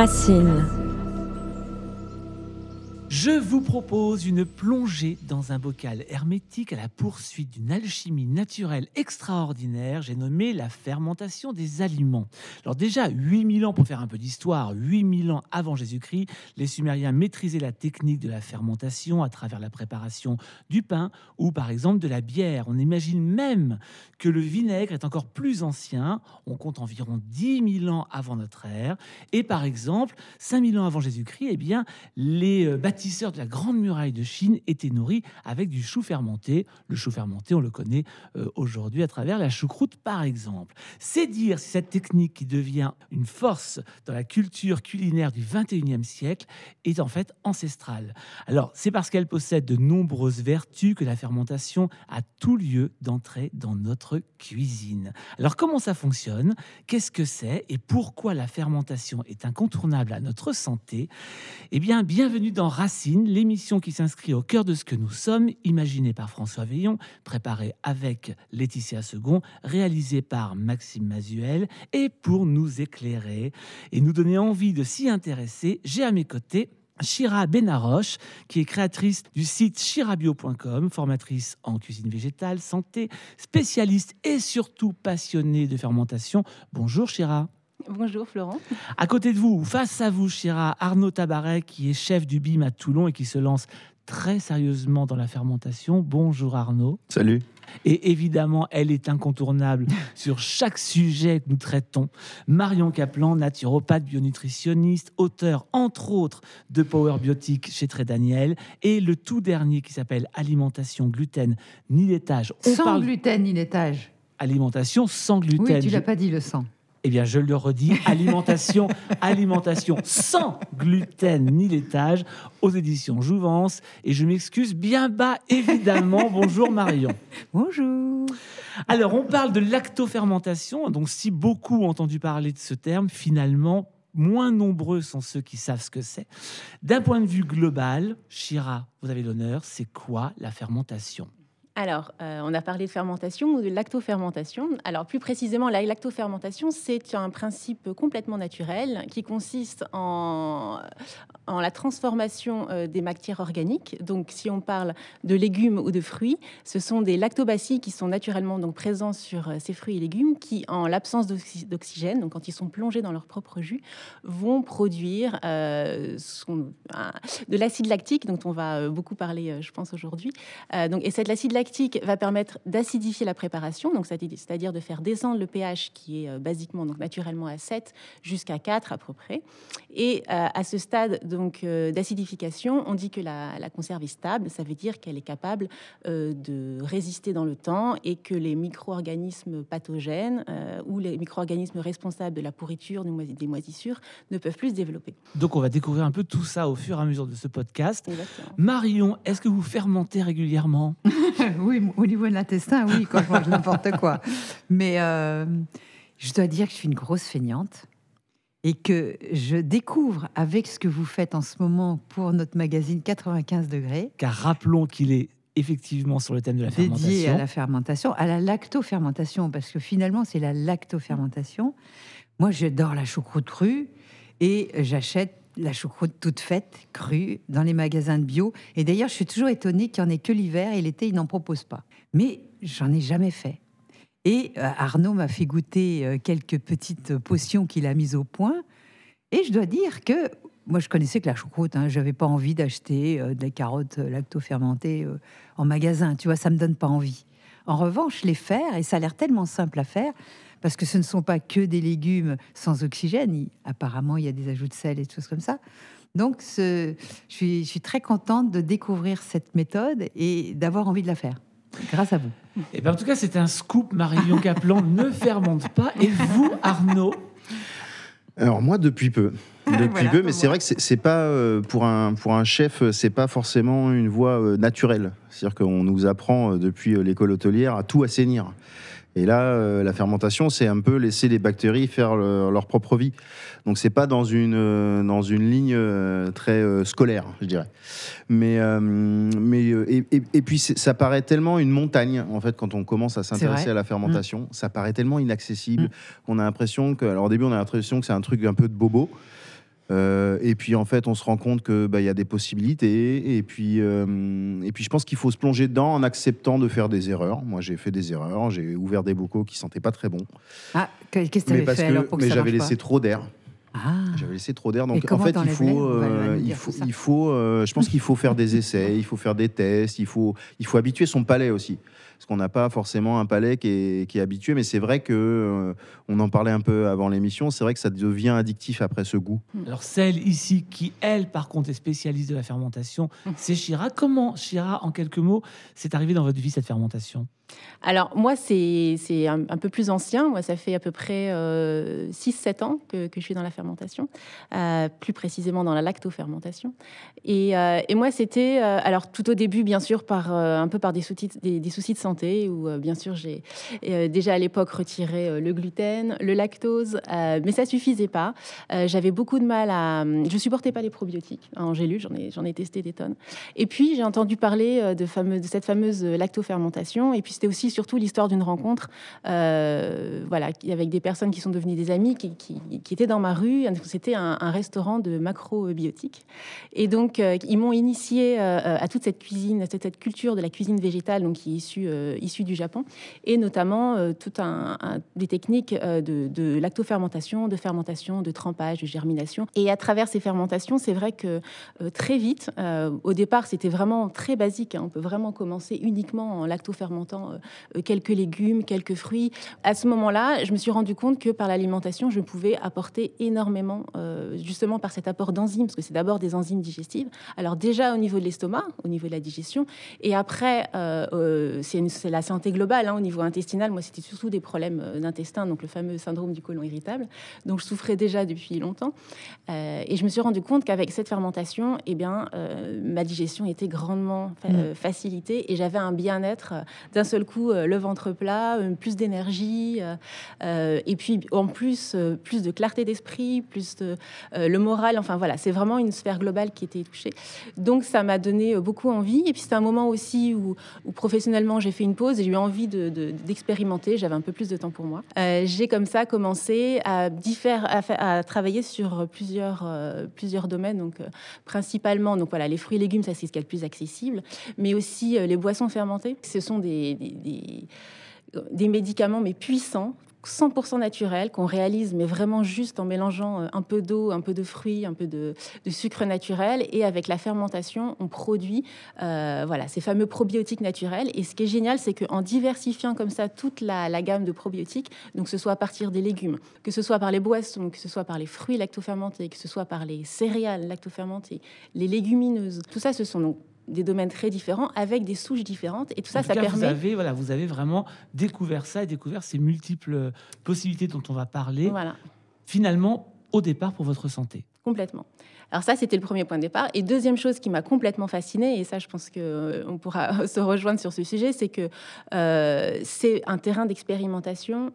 Racine. Je vous propose une plongée dans un bocal hermétique à la poursuite d'une alchimie naturelle extraordinaire. J'ai nommé la fermentation des aliments. Alors déjà, 8000 ans pour faire un peu d'histoire, 8000 ans avant Jésus-Christ, les Sumériens maîtrisaient la technique de la fermentation à travers la préparation du pain ou par exemple de la bière. On imagine même que le vinaigre est encore plus ancien. On compte environ 10 000 ans avant notre ère. Et par exemple, 5000 ans avant Jésus-Christ, eh bien, les euh, bâtiments de la Grande Muraille de Chine étaient nourris avec du chou fermenté. Le chou fermenté, on le connaît euh, aujourd'hui à travers la choucroute, par exemple. C'est dire si cette technique qui devient une force dans la culture culinaire du 21e siècle est en fait ancestrale. Alors, c'est parce qu'elle possède de nombreuses vertus que la fermentation a tout lieu d'entrer dans notre cuisine. Alors, comment ça fonctionne? Qu'est-ce que c'est? Et pourquoi la fermentation est incontournable à notre santé? Eh bien, bienvenue dans l'émission qui s'inscrit au cœur de ce que nous sommes, imaginée par François Veillon, préparée avec Laetitia Second, réalisée par Maxime Mazuel, et pour nous éclairer et nous donner envie de s'y intéresser, j'ai à mes côtés Shira Benaroche, qui est créatrice du site shirabio.com, formatrice en cuisine végétale, santé, spécialiste et surtout passionnée de fermentation. Bonjour Shira. Bonjour Florent. À côté de vous, face à vous, Chira, Arnaud Tabaret, qui est chef du BIM à Toulon et qui se lance très sérieusement dans la fermentation. Bonjour Arnaud. Salut. Et évidemment, elle est incontournable sur chaque sujet que nous traitons. Marion Kaplan, naturopathe, bionutritionniste, auteur entre autres de Power Biotique chez Très Daniel, et le tout dernier qui s'appelle Alimentation gluten ni laitage. sans gluten ni laitage. Alimentation sans gluten. Oui, tu l'as pas dit le sang. Eh bien, je le redis, alimentation, alimentation sans gluten ni laitage aux éditions Jouvence. Et je m'excuse bien bas, évidemment. Bonjour Marion. Bonjour. Alors, on parle de lactofermentation. Donc, si beaucoup ont entendu parler de ce terme, finalement, moins nombreux sont ceux qui savent ce que c'est. D'un point de vue global, Chira, vous avez l'honneur, c'est quoi la fermentation? Alors, euh, on a parlé de fermentation ou de lactofermentation. Alors, plus précisément, la lactofermentation, c'est un principe complètement naturel qui consiste en, la transformation euh, des matières organiques. Donc, si on parle de légumes ou de fruits, ce sont des lactobacilles qui sont naturellement donc présents sur euh, ces fruits et légumes qui, en l'absence d'oxygène, donc quand ils sont plongés dans leur propre jus, vont produire de l'acide lactique, dont on va beaucoup parler, je pense, aujourd'hui. et cet acide lactique va permettre d'acidifier la préparation, donc c'est-à-dire de faire descendre le pH qui est euh, basiquement, donc naturellement à 7 jusqu'à 4 à peu près. Et euh, à ce stade donc euh, d'acidification, on dit que la, conserve est stable, ça veut dire qu'elle est capable de résister dans le temps et que les micro-organismes pathogènes ou les micro-organismes responsables de la pourriture des moisissures ne peuvent plus se développer. Donc on va découvrir un peu tout ça au fur et à mesure de ce podcast. Marion, est-ce que vous fermentez régulièrement? oui, au niveau de l'intestin, oui, quand je mange n'importe quoi. Mais euh, je dois dire que je suis une grosse feignante et que je découvre avec ce que vous faites en ce moment pour notre magazine 95 degrés. Car rappelons qu'il est effectivement sur le thème de la fermentation. Dédié à la fermentation, à la lactofermentation, parce que finalement, c'est la lactofermentation. Moi, j'adore la choucroute crue et j'achète la choucroute toute faite, crue, dans les magasins de bio. Et d'ailleurs, je suis toujours étonnée qu'il n'y en ait que l'hiver et l'été, ils n'en proposent pas. Mais j'en ai jamais fait. Et euh, Arnaud m'a fait goûter euh, quelques petites potions qu'il a mises au point. Et je dois dire que moi, je connaissais que la choucroute. Hein, je n'avais pas envie d'acheter euh, des carottes lacto-fermentées en magasin. Tu vois, ça me donne pas envie. En revanche, les faire, et ça a l'air tellement simple à faire, parce que ce ne sont pas que des légumes sans oxygène. apparemment, il y a des ajouts de sel et des choses comme ça. Donc, je, suis, je suis très contente de découvrir cette méthode et d'avoir envie de la faire. Grâce à vous. Et eh ben, en tout cas, c'est un scoop. Marion Caplan ne fermente pas. Et vous, Arnaud? Alors, moi, depuis peu. Depuis peu, mais c'est vrai que c'est pas euh, pour un pour un chef, c'est pas forcément une voie euh, naturelle. C'est-à-dire qu'on nous apprend euh, depuis l'école hôtelière à tout assainir. Et là, euh, la fermentation, c'est un peu laisser les bactéries faire leur propre vie. Donc, c'est pas dans une, euh, dans une ligne euh, très scolaire, je dirais. Mais, mais et, puis, ça paraît tellement une montagne, en fait, quand on commence à s'intéresser à la fermentation. Mm. Ça paraît tellement inaccessible. Mm. On a l'impression que, alors au début, on a l'impression que c'est un truc un peu de bobo. Euh, et puis en fait, on se rend compte que bah, y a des possibilités. Et puis, euh, et puis je pense qu'il faut se plonger dedans en acceptant de faire des erreurs. Moi, j'ai fait des erreurs. J'ai ouvert des bocaux qui sentaient pas très bon. Ah, qu'est-ce que tu fait alors pour que Mais ça j'avais laissé trop d'air. Ah. J'avais laissé trop d'air. Donc en fait, il faut, euh, il faut, il faut, je pense qu'il faut faire des essais, il faut faire des tests, il faut, il faut habituer son palais aussi. Parce qu'on n'a pas forcément un palais qui est, qui est habitué, mais c'est vrai que euh, on en parlait un peu avant l'émission. C'est vrai que ça devient addictif après ce goût. Alors celle ici qui, elle, par contre, est spécialiste de la fermentation, c'est Chira. Comment, Chira, en quelques mots, c'est arrivé dans votre vie cette fermentation? Alors, moi, c'est c'est un, un peu plus ancien. Moi, ça fait à peu près 6-7 ans que, que je suis dans la fermentation, euh, plus précisément dans la lactofermentation. Et, euh, et moi, c'était, euh, alors tout au début, bien sûr, par, euh, un peu par des soucis, des, des soucis de santé, où, euh, bien sûr, j'ai euh, déjà à l'époque retiré euh, le gluten, le lactose, mais ça suffisait pas. J'avais beaucoup de mal à... Je supportais pas les probiotiques en gélule, j'en ai, j'en ai testé des tonnes. Et puis, j'ai entendu parler de, fameux, de cette fameuse lactofermentation. Et puis, c'était aussi surtout l'histoire d'une rencontre voilà, avec des personnes qui sont devenues des amis, qui, étaient dans ma rue. C'était un, restaurant de macrobiotiques. Et donc, ils m'ont initié à toute cette cuisine, à toute cette culture de la cuisine végétale, donc qui est issue, euh, issue du Japon, et notamment euh, tout un, des techniques euh, de, lactofermentation, de fermentation, de trempage, de germination. Et à travers ces fermentations, c'est vrai que très vite, au départ, c'était vraiment très basique. hein. On peut vraiment commencer uniquement en lactofermentant quelques légumes, quelques fruits. À ce moment-là, je me suis rendu compte que par l'alimentation, je pouvais apporter énormément, justement par cet apport d'enzymes, parce que c'est d'abord des enzymes digestives. Alors déjà au niveau de l'estomac, au niveau de la digestion, et après, c'est une- c'est la santé globale, hein, au niveau intestinal. Moi, c'était surtout des problèmes euh, d'intestin, donc le fameux syndrome du côlon irritable, dont je souffrais déjà depuis longtemps. Euh, et je me suis rendu compte qu'avec cette fermentation, eh bien, euh, ma digestion était grandement fa- Mm. facilitée et j'avais un bien-être d'un seul coup, le ventre plat, plus d'énergie, et puis en plus, plus de clarté d'esprit, plus de le moral. Enfin voilà, c'est vraiment une sphère globale qui était touchée. Donc ça m'a donné beaucoup envie. Et puis c'est un moment aussi où, où professionnellement j'ai fait une pause et j'ai eu envie de- de- d'expérimenter. J'avais un peu plus de temps pour moi. Euh, j'ai comme ça commencé à, diffère- à, à travailler sur plusieurs, euh, plusieurs domaines. Donc euh, principalement, donc voilà, les fruits et légumes, ça c'est ce qui est le plus accessible, mais aussi les boissons fermentées. Ce sont des- des médicaments mais puissants 100% naturels qu'on réalise mais vraiment juste en mélangeant euh, un peu d'eau, un peu de fruits, un peu de, sucre naturel. Et avec la fermentation on produit euh, voilà ces fameux probiotiques naturels. Et ce qui est génial c'est qu'en diversifiant comme ça toute la, la gamme de probiotiques donc que ce soit à partir des légumes que ce soit par les boissons que ce soit par les fruits lactofermentés que ce soit par les céréales lactofermentées les légumineuses tout ça ce sont donc des domaines très différents avec des souches différentes et tout ça tout ça cas, Vous permet avez, voilà, vous avez vraiment découvert ça et découvert ces multiples possibilités dont on va parler, voilà finalement, au départ, pour votre santé. Complètement. Alors ça, c'était le premier point de départ. Et deuxième chose qui m'a complètement fascinée, et ça, je pense que euh, on pourra se rejoindre sur ce sujet, c'est que euh, c'est un terrain d'expérimentation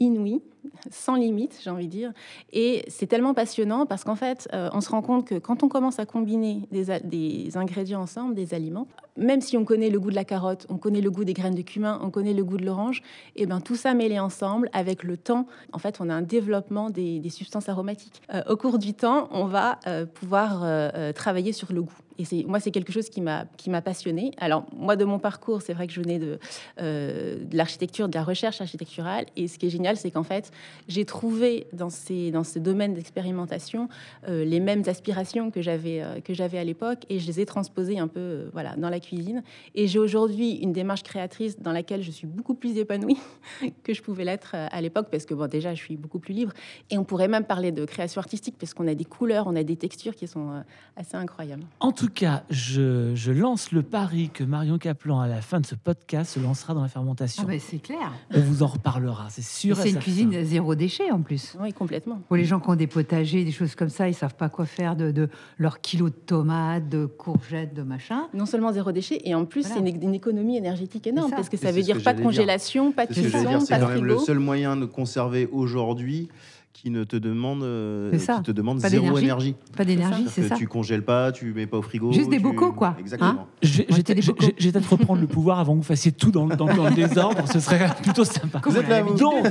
inouï, sans limite, j'ai envie de dire. Et c'est tellement passionnant parce qu'en fait, euh, on se rend compte que quand on commence à combiner des ingrédients ensemble, des aliments, même si on connaît le goût de la carotte, on connaît le goût des graines de cumin, on connaît le goût de l'orange, et ben tout ça mêlé ensemble, avec le temps, en fait, on a un développement des, substances aromatiques. Euh, au cours du temps, on va euh, pouvoir euh, travailler sur le goût. Et c'est moi, c'est quelque chose qui m'a passionné. Alors moi, de mon parcours, c'est vrai que je venais de, de l'architecture, de la recherche architecturale. Et ce qui est génial, c'est qu'en fait, j'ai trouvé dans ces dans ce domaine d'expérimentation les mêmes aspirations que j'avais que à l'époque, et je les ai transposées un peu voilà dans la cuisine. Et j'ai aujourd'hui une démarche créatrice dans laquelle je suis beaucoup plus épanouie que je pouvais l'être euh, à l'époque, parce que bon, déjà, je suis beaucoup plus libre. Et on pourrait même parler de création artistique, parce qu'on a des couleurs, on a des textures qui sont euh, assez incroyables. En tout cas, je, je lance le pari que Marion Caplan, à la fin de ce podcast, se lancera dans la fermentation. Ah bah, c'est clair. On vous en reparlera, c'est sûr. C'est une cuisine zéro déchet en plus. Oui, complètement. Pour les gens qui ont des potagers, des choses comme ça, ils savent pas quoi faire de, de leur kilo de tomates, de courgettes, de machin. Non seulement zéro déchet, et en plus, Voilà. c'est une, une économie énergétique énorme, C'est parce que ça c'est veut dire que pas de dire. congélation, pas de C'est cuisson, c'est pas de quand même le frigo. seul moyen de conserver aujourd'hui qui ne te demande, euh, C'est ça. qui te demande Pas zéro énergie. Pas d'énergie, c'est que ça. Tu congèles pas, tu mets pas au frigo. Juste des tu- bocaux, quoi. Exactement. Hein Je vais, je vais Moi, j'étais vais peut-être reprendre le pouvoir avant que vous fassiez tout dans, le- dans- dans le désordre. Ce serait plutôt sympa. Vous êtes là, a vous. Donc,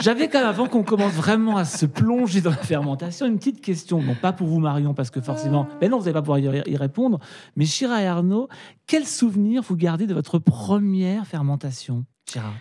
j'avais quand même, avant qu'on commence vraiment à se plonger dans la fermentation, une petite question. Non, pas pour vous, Marion, parce que forcément, mais non, vous n'allez pas pouvoir y répondre. Mais Chira et Arnaud, quel souvenir vous gardez de votre première fermentation Chira?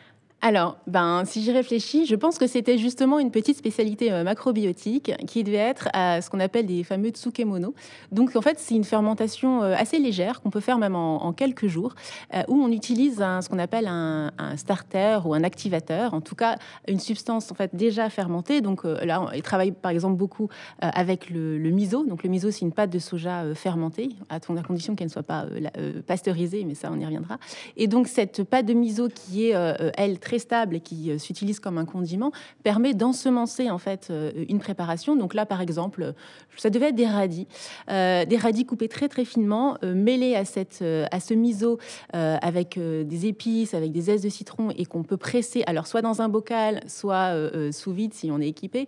Alors, ben, si j'y réfléchis, je pense que c'était justement une petite spécialité euh, macrobiotique qui devait être à ce qu'on appelle des fameux tsukemono. Donc, en fait, c'est une fermentation euh, assez légère qu'on peut faire même en, quelques jours, euh, où on utilise ce qu'on appelle un, starter ou un activateur, en tout cas une substance en fait déjà fermentée. Donc euh, là, on- il travaille par exemple beaucoup euh, avec le, miso. Donc le miso, c'est une pâte de soja euh, fermentée, à, condition qu'elle ne soit pas euh, euh, pasteurisée, mais ça, on y reviendra. Et donc, cette pâte de miso qui est, euh, euh, elle, très stable et qui euh, s'utilise comme un condiment, permet d'ensemencer en fait euh, une préparation. Donc là, par exemple, euh, ça devait être des radis, des radis coupés très très finement, mêlés à cette à ce miso avec des épices, avec des zestes de citron et qu'on peut presser, alors soit dans un bocal, soit sous vide si on est équipé,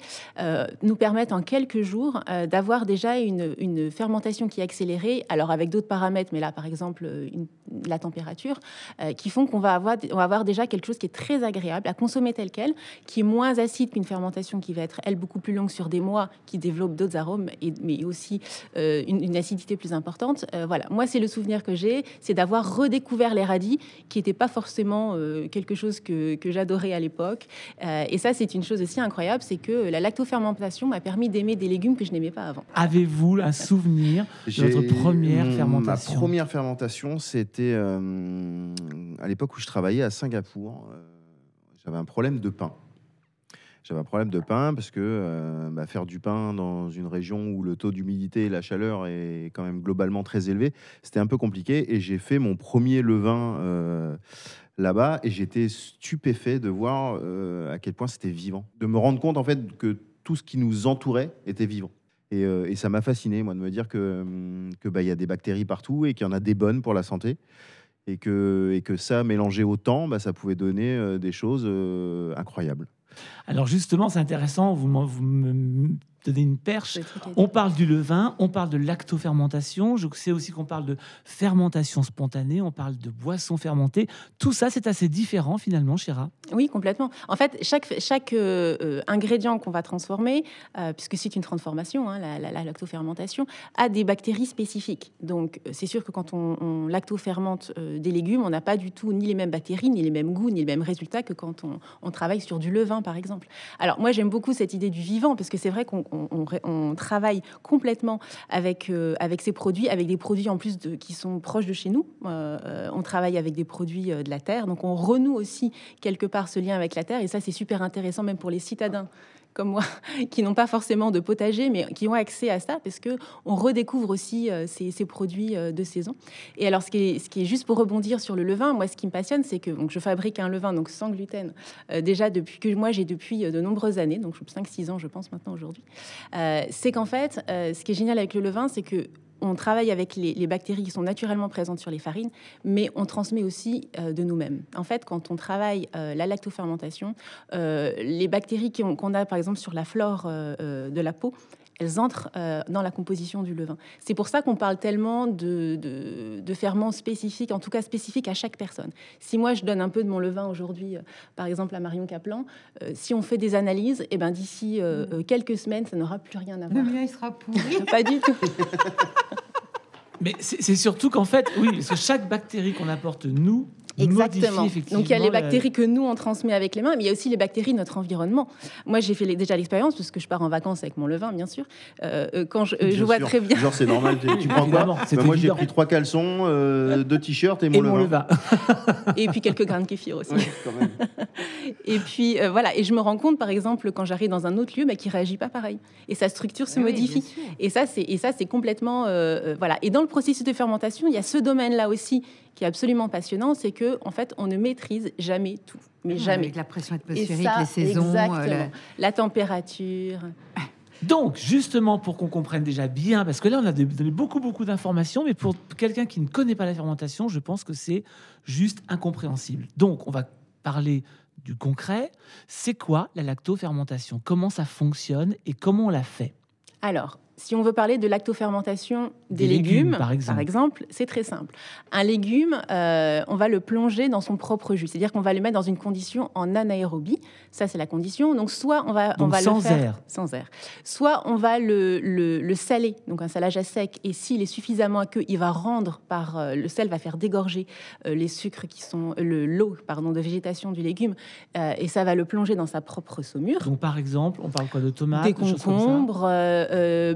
nous permettent en quelques jours d'avoir déjà une, une fermentation qui est accélérée. Alors avec d'autres paramètres, mais là par exemple la température, qui font qu'on va avoir, on va avoir déjà quelque chose qui est très agréable à consommer tel quel, qui est moins acide qu'une fermentation qui va être elle beaucoup plus longue sur des mois, qui développe d'autres arômes, et, mais aussi euh, une, une acidité plus importante. Euh, voilà, moi c'est le souvenir que j'ai, c'est d'avoir redécouvert les radis, qui n'était pas forcément euh, quelque chose que, que j'adorais à l'époque. Euh, et ça c'est une chose aussi incroyable, c'est que la lactofermentation m'a permis d'aimer des légumes que je n'aimais pas avant. Avez-vous un souvenir de votre première fermentation? Ma première fermentation, c'était euh, à l'époque où je travaillais à Singapour. J'avais un problème de pain. J'avais un problème de pain parce que euh, bah, faire du pain dans une région où le taux d'humidité et la chaleur est quand même globalement très élevé, c'était un peu compliqué. Et j'ai fait mon premier levain euh, là-bas et j'étais stupéfait de voir euh, à quel point c'était vivant. De me rendre compte en fait que tout ce qui nous entourait était vivant. Et, ça m'a fasciné, moi, de me dire que hum, bah, y a des bactéries partout et qu'il y en a des bonnes pour la santé. Et que, et que ça, mélangé au temps, bah, ça pouvait donner euh, des choses euh, incroyables. Alors justement, c'est intéressant, vous, vous me une perche. On parle du levain, on parle de lactofermentation, je sais aussi qu'on parle de fermentation spontanée, on parle de boissons fermentées. Tout ça, c'est assez différent finalement, Chira. Oui, complètement. En fait, chaque, chaque euh, euh, ingrédient qu'on va transformer, euh, puisque c'est une transformation, hein, la, la- la lactofermentation, a des bactéries spécifiques. Donc, c'est sûr que quand on, on lactofermente euh, des légumes, on n'a pas du tout ni les mêmes bactéries, ni les mêmes goûts, ni les mêmes résultats que quand on, on travaille sur du levain, par exemple. Alors, moi, j'aime beaucoup cette idée du vivant, parce que c'est vrai qu'on on- travaille complètement avec, euh, avec ces produits, avec des produits en plus qui sont proches de chez nous. Euh, euh, on travaille avec des produits de la terre, donc on renoue aussi quelque part ce lien avec la terre. Et ça, c'est super intéressant, même pour les citadins comme moi, qui n'ont pas forcément de potager, mais qui ont accès à ça, parce que on redécouvre aussi euh, ces, produits euh, de saison. Et alors, ce qui, est, juste pour rebondir sur le levain, moi, ce qui me passionne, c'est que donc, je fabrique un levain donc sans gluten euh, déjà depuis que moi j'ai depuis de nombreuses années, donc 5-6 ans, je pense maintenant aujourd'hui. C'est qu'en fait, ce qui est génial avec le levain, c'est que on travaille avec les, bactéries qui sont naturellement présentes sur les farines, mais on transmet aussi euh, de nous-mêmes. En fait, quand on travaille euh, la lactofermentation, euh, les bactéries qu'on a par exemple sur la flore de la peau, elles entrent euh, dans la composition du levain. C'est pour ça qu'on parle tellement de, de, de ferments spécifiques, en tout cas spécifiques à chaque personne. Si moi je donne un peu de mon levain aujourd'hui, euh, par exemple à Marion Caplan, euh, si on fait des analyses, et ben d'ici euh, euh, quelques semaines, ça n'aura plus rien à Le voir. mien, il sera pourri. Pas du tout. Mais c'est c'est surtout qu'en fait, oui, parce que chaque bactérie qu'on apporte nous, Exactement. modifie effectivement. Donc il y a les bactéries que nous on transmet avec les mains, mais il y a aussi les bactéries de notre environnement. Moi j'ai fait les- déjà l'expérience parce que je pars en vacances avec mon levain, bien sûr. Euh, euh, quand je, euh, je vois sûr. très bien. Genre, c'est normal. Tu, prends quoi c'est Bah, Moi, j'ai pris trois caleçons, euh, deux t-shirts et mon Et mon levain. Et puis quelques grains de kéfir aussi. Ouais, quand même. Et puis euh, voilà. Et je me rends compte, par exemple, quand j'arrive dans un autre lieu, bah, qui réagit pas pareil. Et sa structure se Oui, modifie. Et ça, c'est et ça, c'est complètement voilà. Et dans le processus de fermentation, il y a ce domaine-là aussi qui est absolument passionnant, c'est que en fait, on ne maîtrise jamais tout, mais jamais. Avec la pression atmosphérique, ça, les saisons. exactement. euh, la- La température. Donc, justement, pour qu'on comprenne déjà bien, parce que là, on a donné beaucoup, beaucoup d'informations, mais pour quelqu'un qui ne connaît pas la fermentation, je pense que c'est juste incompréhensible. Donc, on va parler du concret. C'est quoi la lactofermentation? Comment ça fonctionne et comment on la fait? Alors, si on veut parler de lactofermentation des, légumes, par exemple, c'est très simple. Un légume, euh, on va le plonger dans son propre jus, c'est-à-dire qu'on va le mettre dans une condition en anaérobie. Ça, c'est la condition. Donc, soit on va, on va sans le faire air. sans air, soit on va le, le, saler, donc un salage à sec. Et s'il est suffisamment aqueux, il va rendre par euh, le sel va faire dégorger euh, les sucres qui sont le l'eau, pardon, de végétation du légume, et ça va le plonger dans sa propre saumure. Donc, par exemple, on parle quoi de tomates, des concombres.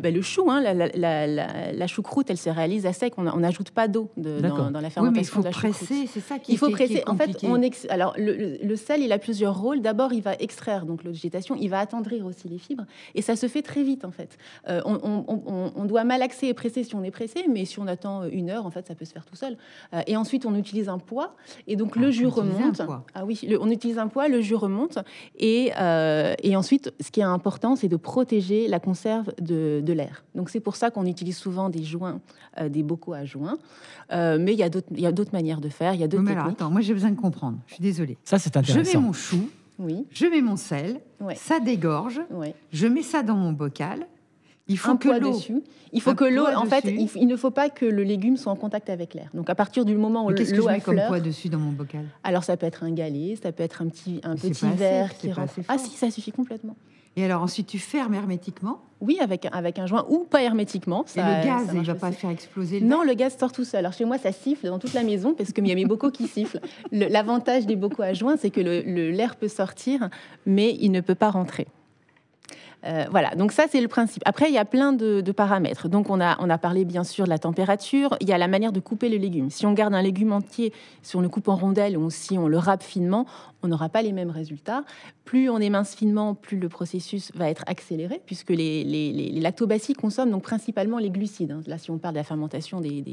Ben, le chou, hein, la, choucroute, elle se réalise à sec. On n'ajoute pas d'eau dans, la fermentation oui, mais il faut de la presser, c'est ça qui Il faut presser. en fait, on alors le, sel, il a plusieurs rôles. D'abord, il va extraire donc l'eau de végétation, il va attendrir aussi les fibres, et ça se fait très vite en fait. Euh, on, doit malaxer et presser si on est pressé, mais si on attend une heure, en fait, ça peut se faire tout seul. Euh, et ensuite, on utilise un poids, et donc le ah, jus remonte. Ah oui, on utilise un poids, le jus remonte, et, euh, et ensuite, ce qui est important, c'est de protéger la conserve de, de l'air. Donc c'est pour ça qu'on utilise souvent des joints, euh, des bocaux à joints. Euh, mais il y a d'autres manières de faire. Il y a d'autres mais alors, attends, moi j'ai besoin de comprendre. Je suis désolée. Ça c'est intéressant. Je mets mon chou. Oui. Je mets mon sel. Ça dégorge. Je mets ça dans mon bocal. Il faut que l'eau. dessus. Il faut que l'eau, en fait, il, ne faut pas que le légume soit en contact avec l'air. Donc à partir du moment où qu'est-ce que je mets comme poids dessus dans mon bocal? Alors ça peut être un galet, ça peut être un petit un petit verre qui rentre. Ah si, ça suffit complètement. Et alors ensuite, tu fermes hermétiquement Oui, avec, avec un joint ou pas hermétiquement. Ça, et le gaz, il ne va pas faire exploser le Non, le gaz sort tout seul. Alors chez moi, ça siffle dans toute la maison parce qu'il y a mes bocaux qui sifflent. L'avantage des bocaux à joint, c'est que l'air peut sortir, mais il ne peut pas rentrer. Euh, voilà, donc ça c'est le principe. Après, il y a plein de, paramètres. Donc on a, on a parlé bien sûr de la température, il y a la manière de couper le légume. Si on garde un légume entier, si on le coupe en rondelles ou si on le râpe finement, on n'aura pas les mêmes résultats. Plus on émince finement, plus le processus va être accéléré, puisque les, les, lactobacilles consomment donc principalement les glucides. Hein. Là, si on parle de la fermentation des,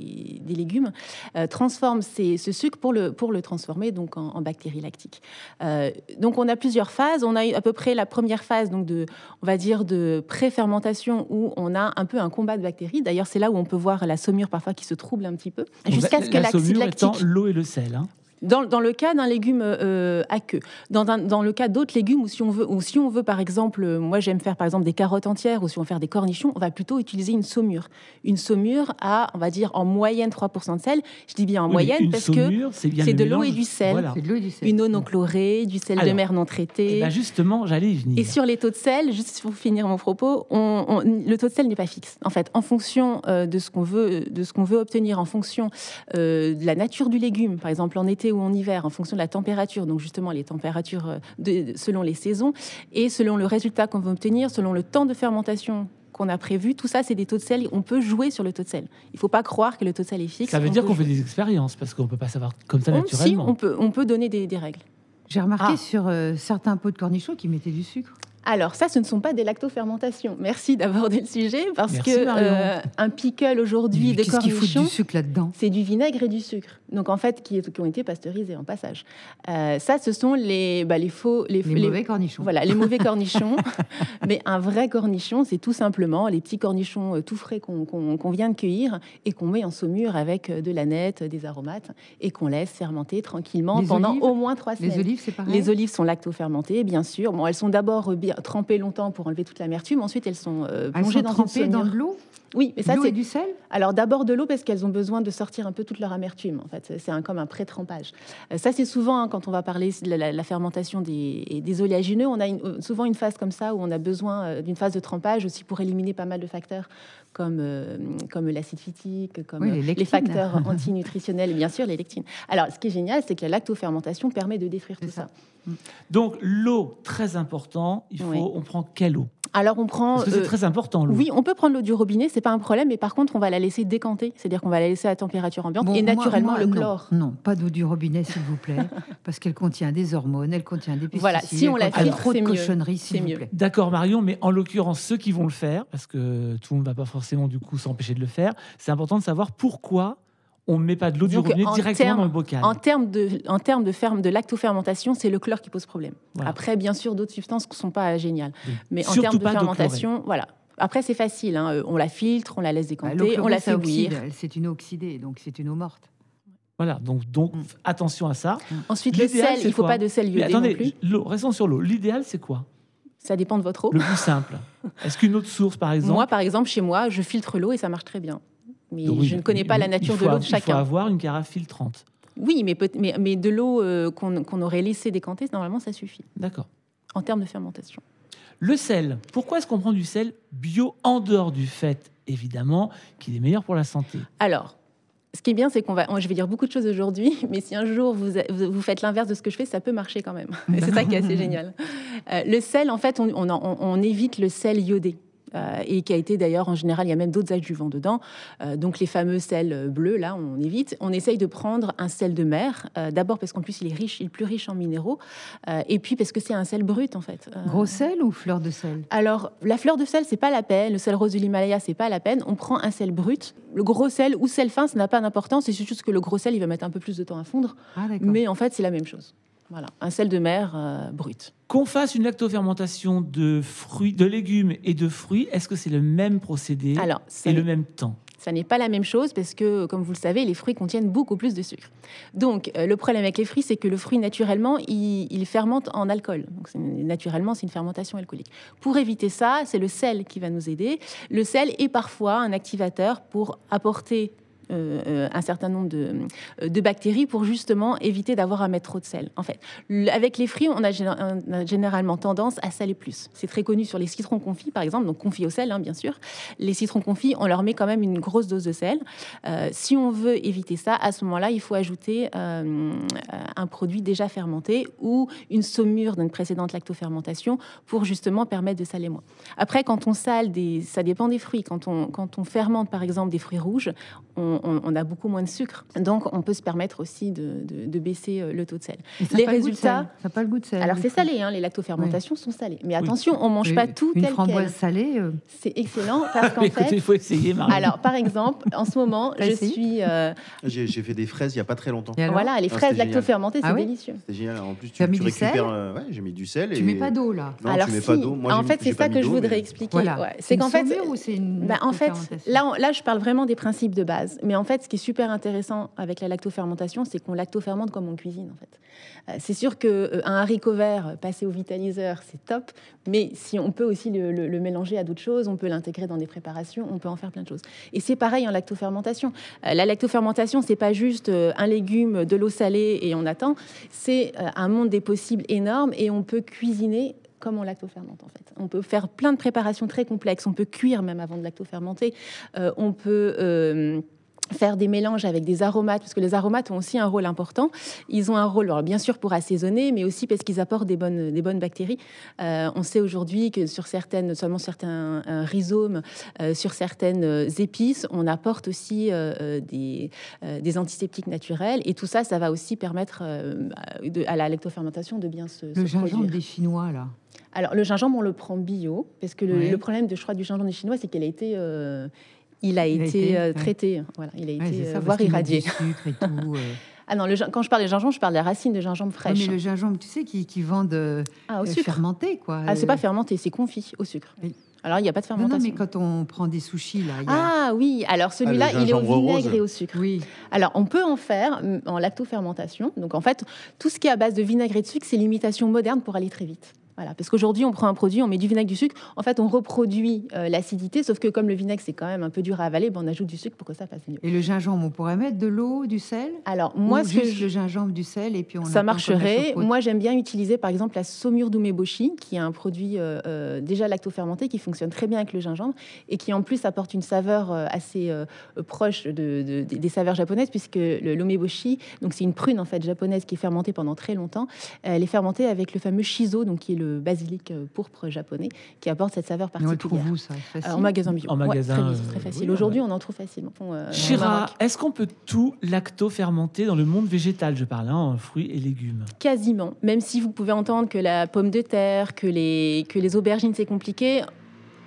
légumes, euh, transforment ce sucre pour le, pour le transformer donc en, bactéries lactiques. Euh, donc on a plusieurs phases. On a à peu près la première phase donc de, on va dire de pré-fermentation où on a un peu un combat de bactéries. D'ailleurs, c'est là où on peut voir la saumure parfois qui se trouble un petit peu, jusqu'à ce que l'acide lactique. l'eau et le sel. Hein. Dans, le cas d'un légume euh, à queue. Dans, dans le cas d'autres légumes, ou si on veut, ou si on veut par exemple, euh, moi j'aime faire par exemple des carottes entières, ou si on veut faire des cornichons, on va plutôt utiliser une saumure. Une saumure à, on va dire, en moyenne 3% de sel. Je dis bien en moyenne parce que c'est de l'eau et du sel. Une eau non chlorée, du sel de mer non traité. Eh ben, justement, j'allais y venir. Et sur les taux de sel, juste pour finir mon propos, on, le taux de sel n'est pas fixe. En fait, en fonction euh, de ce qu'on veut, de ce qu'on veut obtenir, en fonction de la nature du légume, par exemple en été ou en hiver, en fonction de la température, donc justement les températures euh, de, selon les saisons, et selon le résultat qu'on veut obtenir, selon le temps de fermentation qu'on a prévu, tout ça, c'est des taux de sel. On peut jouer sur le taux de sel. Il ne faut pas croire que le taux de sel est fixe. Ça veut dire qu'on fait des expériences, parce qu'on ne peut pas savoir comme ça naturellement. Si, on peut, on peut donner des, règles. J'ai remarqué ah. sur euh, certains pots de cornichons qui mettaient du sucre. Alors ça, ce ne sont pas des lactofermentations. Merci d'aborder le sujet parce que euh, un pickle aujourd'hui de cornichons, du sucre là-dedans? C'est du vinaigre et du sucre. Donc en fait, qui, qui ont été pasteurisés en passage. Euh, ça, ce sont les, bah, les faux, les, mauvais cornichons. Voilà, les mauvais cornichons. Mais un vrai cornichon, c'est tout simplement les petits cornichons euh, tout frais qu'on vient de cueillir et qu'on met en saumure avec de la nette, des aromates et qu'on laisse fermenter tranquillement pendant au moins trois semaines. Les olives, c'est pareil? Les olives sont lactofermentées, bien sûr. Bon, elles sont d'abord bien trempées longtemps pour enlever toute l'amertume. Ensuite, elles sont euh, plongées dans trempées dans de l'eau. Oui, mais ça c'est du sel. Alors d'abord de l'eau parce qu'elles ont besoin de sortir un peu toute leur amertume. En fait, c'est un, comme un pré-trempage. Euh, ça c'est souvent hein, quand on va parler de la, fermentation des, des, oléagineux, on a euh, souvent une phase comme ça où on a besoin d'une phase de trempage aussi pour éliminer pas mal de facteurs comme comme l'acide phytique, comme les, facteurs antinutritionnels, bien sûr les lectines. Alors ce qui est génial, c'est que la lactofermentation permet de détruire tout ça. Donc l'eau, très important. Il faut, on prend quelle eau? Alors on prend. Parce que c'est euh, très important l'eau. Oui, on peut prendre l'eau du robinet, c'est pas un problème, mais par contre on va la laisser décanter, c'est-à-dire qu'on va la laisser à température ambiante et naturellement le chlore. Non, pas d'eau du robinet s'il vous plaît, parce qu'elle contient des hormones, elle contient des pesticides. Voilà, si on la filtre, trop de cochonneries, s'il vous plaît. D'accord Marion, mais en l'occurrence ceux qui vont le faire, parce que tout le monde ne va pas forcément du coup s'empêcher de le faire, c'est important de savoir pourquoi on ne met pas de l'eau du robinet directement dans le bocal. En termes de, en termes de, ferme, de lactofermentation, c'est le chlore qui pose problème. Après, bien sûr, d'autres substances ne sont pas géniales. Mais en termes de fermentation, voilà. Après, c'est facile. Hein. On la filtre, on la laisse bah, décanter, on la fait bouillir. C'est une eau oxydée, donc c'est une eau morte. Voilà, donc, donc Mm. attention à ça. Ensuite, le sel, il ne faut pas de sel iodé non attendez, plus. l'eau, restons sur l'eau. L'idéal, c'est quoi? Ça dépend de votre eau. Le plus simple. Est-ce qu'une autre source, par exemple? Moi, par exemple, chez moi, je filtre l'eau et ça marche très bien. Mais oui, je ne connais pas la nature de l'eau de Il faut chacun. avoir une carafe filtrante. Oui, mais, peut- mais, mais de l'eau euh, qu'on aurait laissé décanter, normalement, ça suffit D'accord. en termes de fermentation. Le sel. Pourquoi est-ce qu'on prend du sel bio en dehors du fait, évidemment, qu'il est meilleur pour la santé? Alors, ce qui est bien, c'est qu'on va, je vais dire beaucoup de choses aujourd'hui, mais si un jour vous, faites l'inverse de ce que je fais, ça peut marcher quand même. C'est ça qui est assez génial. Euh, le sel, en fait, on, on en- on évite le sel iodé. Euh, et qui a été d'ailleurs en général, il y a même d'autres adjuvants dedans. Euh, donc les fameux sels euh, bleus, là, on évite. On essaye de prendre un sel de mer, d'abord parce qu'en plus il est riche, il est plus riche en minéraux, et puis parce que c'est un sel brut en fait. Gros sel ou fleur de sel? Alors, la fleur de sel, c'est pas la peine. Le sel rose de l'Himalaya, c'est pas la peine. On prend un sel brut. Le gros sel ou sel fin, ça n'a pas d'importance. C'est juste que le gros sel, il va mettre un peu plus de temps à fondre. Ah. Mais en fait, c'est la même chose. Voilà, un sel de mer euh, brut. Qu'on fasse une lactofermentation de fruits, de légumes et de fruits, est-ce que c'est le même procédé Alors, et le même temps? Ça n'est pas la même chose parce que, comme vous le savez, les fruits contiennent beaucoup plus de sucre. Donc, euh, le problème avec les fruits, c'est que le fruit, naturellement, il, il fermente en alcool. Donc, naturellement, c'est une fermentation alcoolique. Pour éviter ça, c'est le sel qui va nous aider. Le sel est parfois un activateur pour apporter euh, euh, un certain nombre de, euh, de bactéries pour justement éviter d'avoir à mettre trop de sel. En fait, avec les fruits, on a, généralement tendance à saler plus. C'est très connu sur les citrons confits, par exemple, donc confits au sel, hein, bien sûr. Les citrons confits, on leur met quand même une grosse dose de sel. Si on veut éviter ça, à ce moment-là, il faut ajouter un produit déjà fermenté ou une saumure d'une précédente lactofermentation pour justement permettre de saler moins. Après, quand on sale, des, ça dépend des fruits. Quand on, quand on fermente, par exemple, des fruits rouges, on, on- on a beaucoup moins de sucre. Donc, on peut se permettre aussi de, de- de baisser euh, le taux de sel. Ça les résultats- sel. Ça n'a pas le goût de sel. Alors, c'est salé, hein, les lactofermentations sont salées. Mais attention, on mange Oui, pas tout Une tel framboise quel. salée, euh, C'est excellent parce qu'en fait... il faut essayer, Marie. Alors, par exemple, en ce moment, je suis... euh, J'ai j'ai fait des fraises il n'y a pas très longtemps. Voilà, les Ah, fraises lactofermentées, c'est Ah oui délicieux. Génial. En plus, Tu as tu, mis tu du sel récupères. euh, ouais, j'ai mis du sel. Tu et... mets pas d'eau là. Non, Alors tu mets pas d'eau. Moi, en fait, c'est ça que je voudrais expliquer. C'est une qu'en fait, saumure ou c'est une bah, en fait, là, je parle vraiment des principes de base. Mais en fait, ce qui est super intéressant avec la lactofermentation, c'est qu'on lactofermente comme on cuisine. En fait, Euh, c'est sûr que euh, un haricot vert passé au vitaliseur, c'est top. Mais si on peut aussi le, mélanger à d'autres choses, on peut l'intégrer dans des préparations, on peut en faire plein de choses. Et c'est pareil en lactofermentation. Euh, la lactofermentation, c'est pas juste euh, un légume, de l'eau salée et on attend. C'est un monde des possibles énorme et on peut cuisiner comme on lactofermente en fait. On peut faire plein de préparations très complexes. On peut cuire même avant de lactofermenter. On peut faire des mélanges avec des aromates, parce que les aromates ont aussi un rôle important. Ils ont un rôle, alors bien sûr pour assaisonner, mais aussi parce qu'ils apportent des bonnes, des bonnes bactéries. Euh, on sait aujourd'hui que sur certaines, seulement certains euh, rhizomes, euh, sur certaines épices, on apporte aussi des, des antiseptiques naturels, et tout ça, ça va aussi permettre de- à la lactofermentation de bien se, Le se gingembre des Chinois là. Alors, le gingembre, on le prend bio, parce que le, problème, de, crois, du gingembre des Chinois, c'est qu'il a été, euh, il a Il a été, été, euh, ouais. traité. Voilà, il a Ouais, été c'est ça, euh, voire irradié. du sucre et tout. euh. Ah non, le, quand je parle de gingembre, je parle de la racine de gingembre Ouais, fraîche. mais le gingembre, tu sais, qui, qui vendent Ah, au sucre. fermenté, quoi. Ah, c'est pas fermenté, c'est confit au sucre. Oui. Alors, il n'y a pas de Non, non, fermentation. mais quand on prend des sushis, là, il y a... Ah oui, alors celui-là, le il est au vinaigre rose. et au sucre. Oui, Alors, on peut en faire mm, en lactofermentation. Donc, en fait, tout ce qui est à base de vinaigre et de sucre, c'est l'imitation moderne pour aller très vite. Voilà, parce qu'aujourd'hui, on prend un produit, on met du vinaigre, du sucre. En fait, on reproduit euh, l'acidité, sauf que comme le vinaigre, c'est quand même un peu dur à avaler, ben, on ajoute du sucre pour que ça passe mieux. et le gingembre, on pourrait mettre de l'eau, du sel? Alors, moi, Ou ce que juste je- le gingembre, du sel, et puis on ça marcherait. Moi, j'aime bien utiliser par exemple la saumure d'umeboshi, qui est un produit euh, euh, déjà lactofermenté qui fonctionne très bien avec le gingembre et qui en plus apporte une saveur euh, assez euh, proche de, de- des- saveurs japonaises, puisque l'umeboshi, donc c'est une prune en fait japonaise qui est fermentée pendant très longtemps. Elle est fermentée avec le fameux shiso, donc qui est le basilic euh, pourpre japonais, qui apporte cette saveur Mais on le particulière. ça? Facile? Euh, en magasin bio. En Ouais, magasin, très, euh, vite, très facile. oui, Aujourd'hui, ouais. on en trouve facilement. Euh, Chira, est-ce qu'on peut tout lacto-fermenter dans le monde végétal? Je parle hein, en fruits et légumes. Quasiment. Même si vous pouvez entendre que la pomme de terre, que les, que les aubergines, c'est compliqué.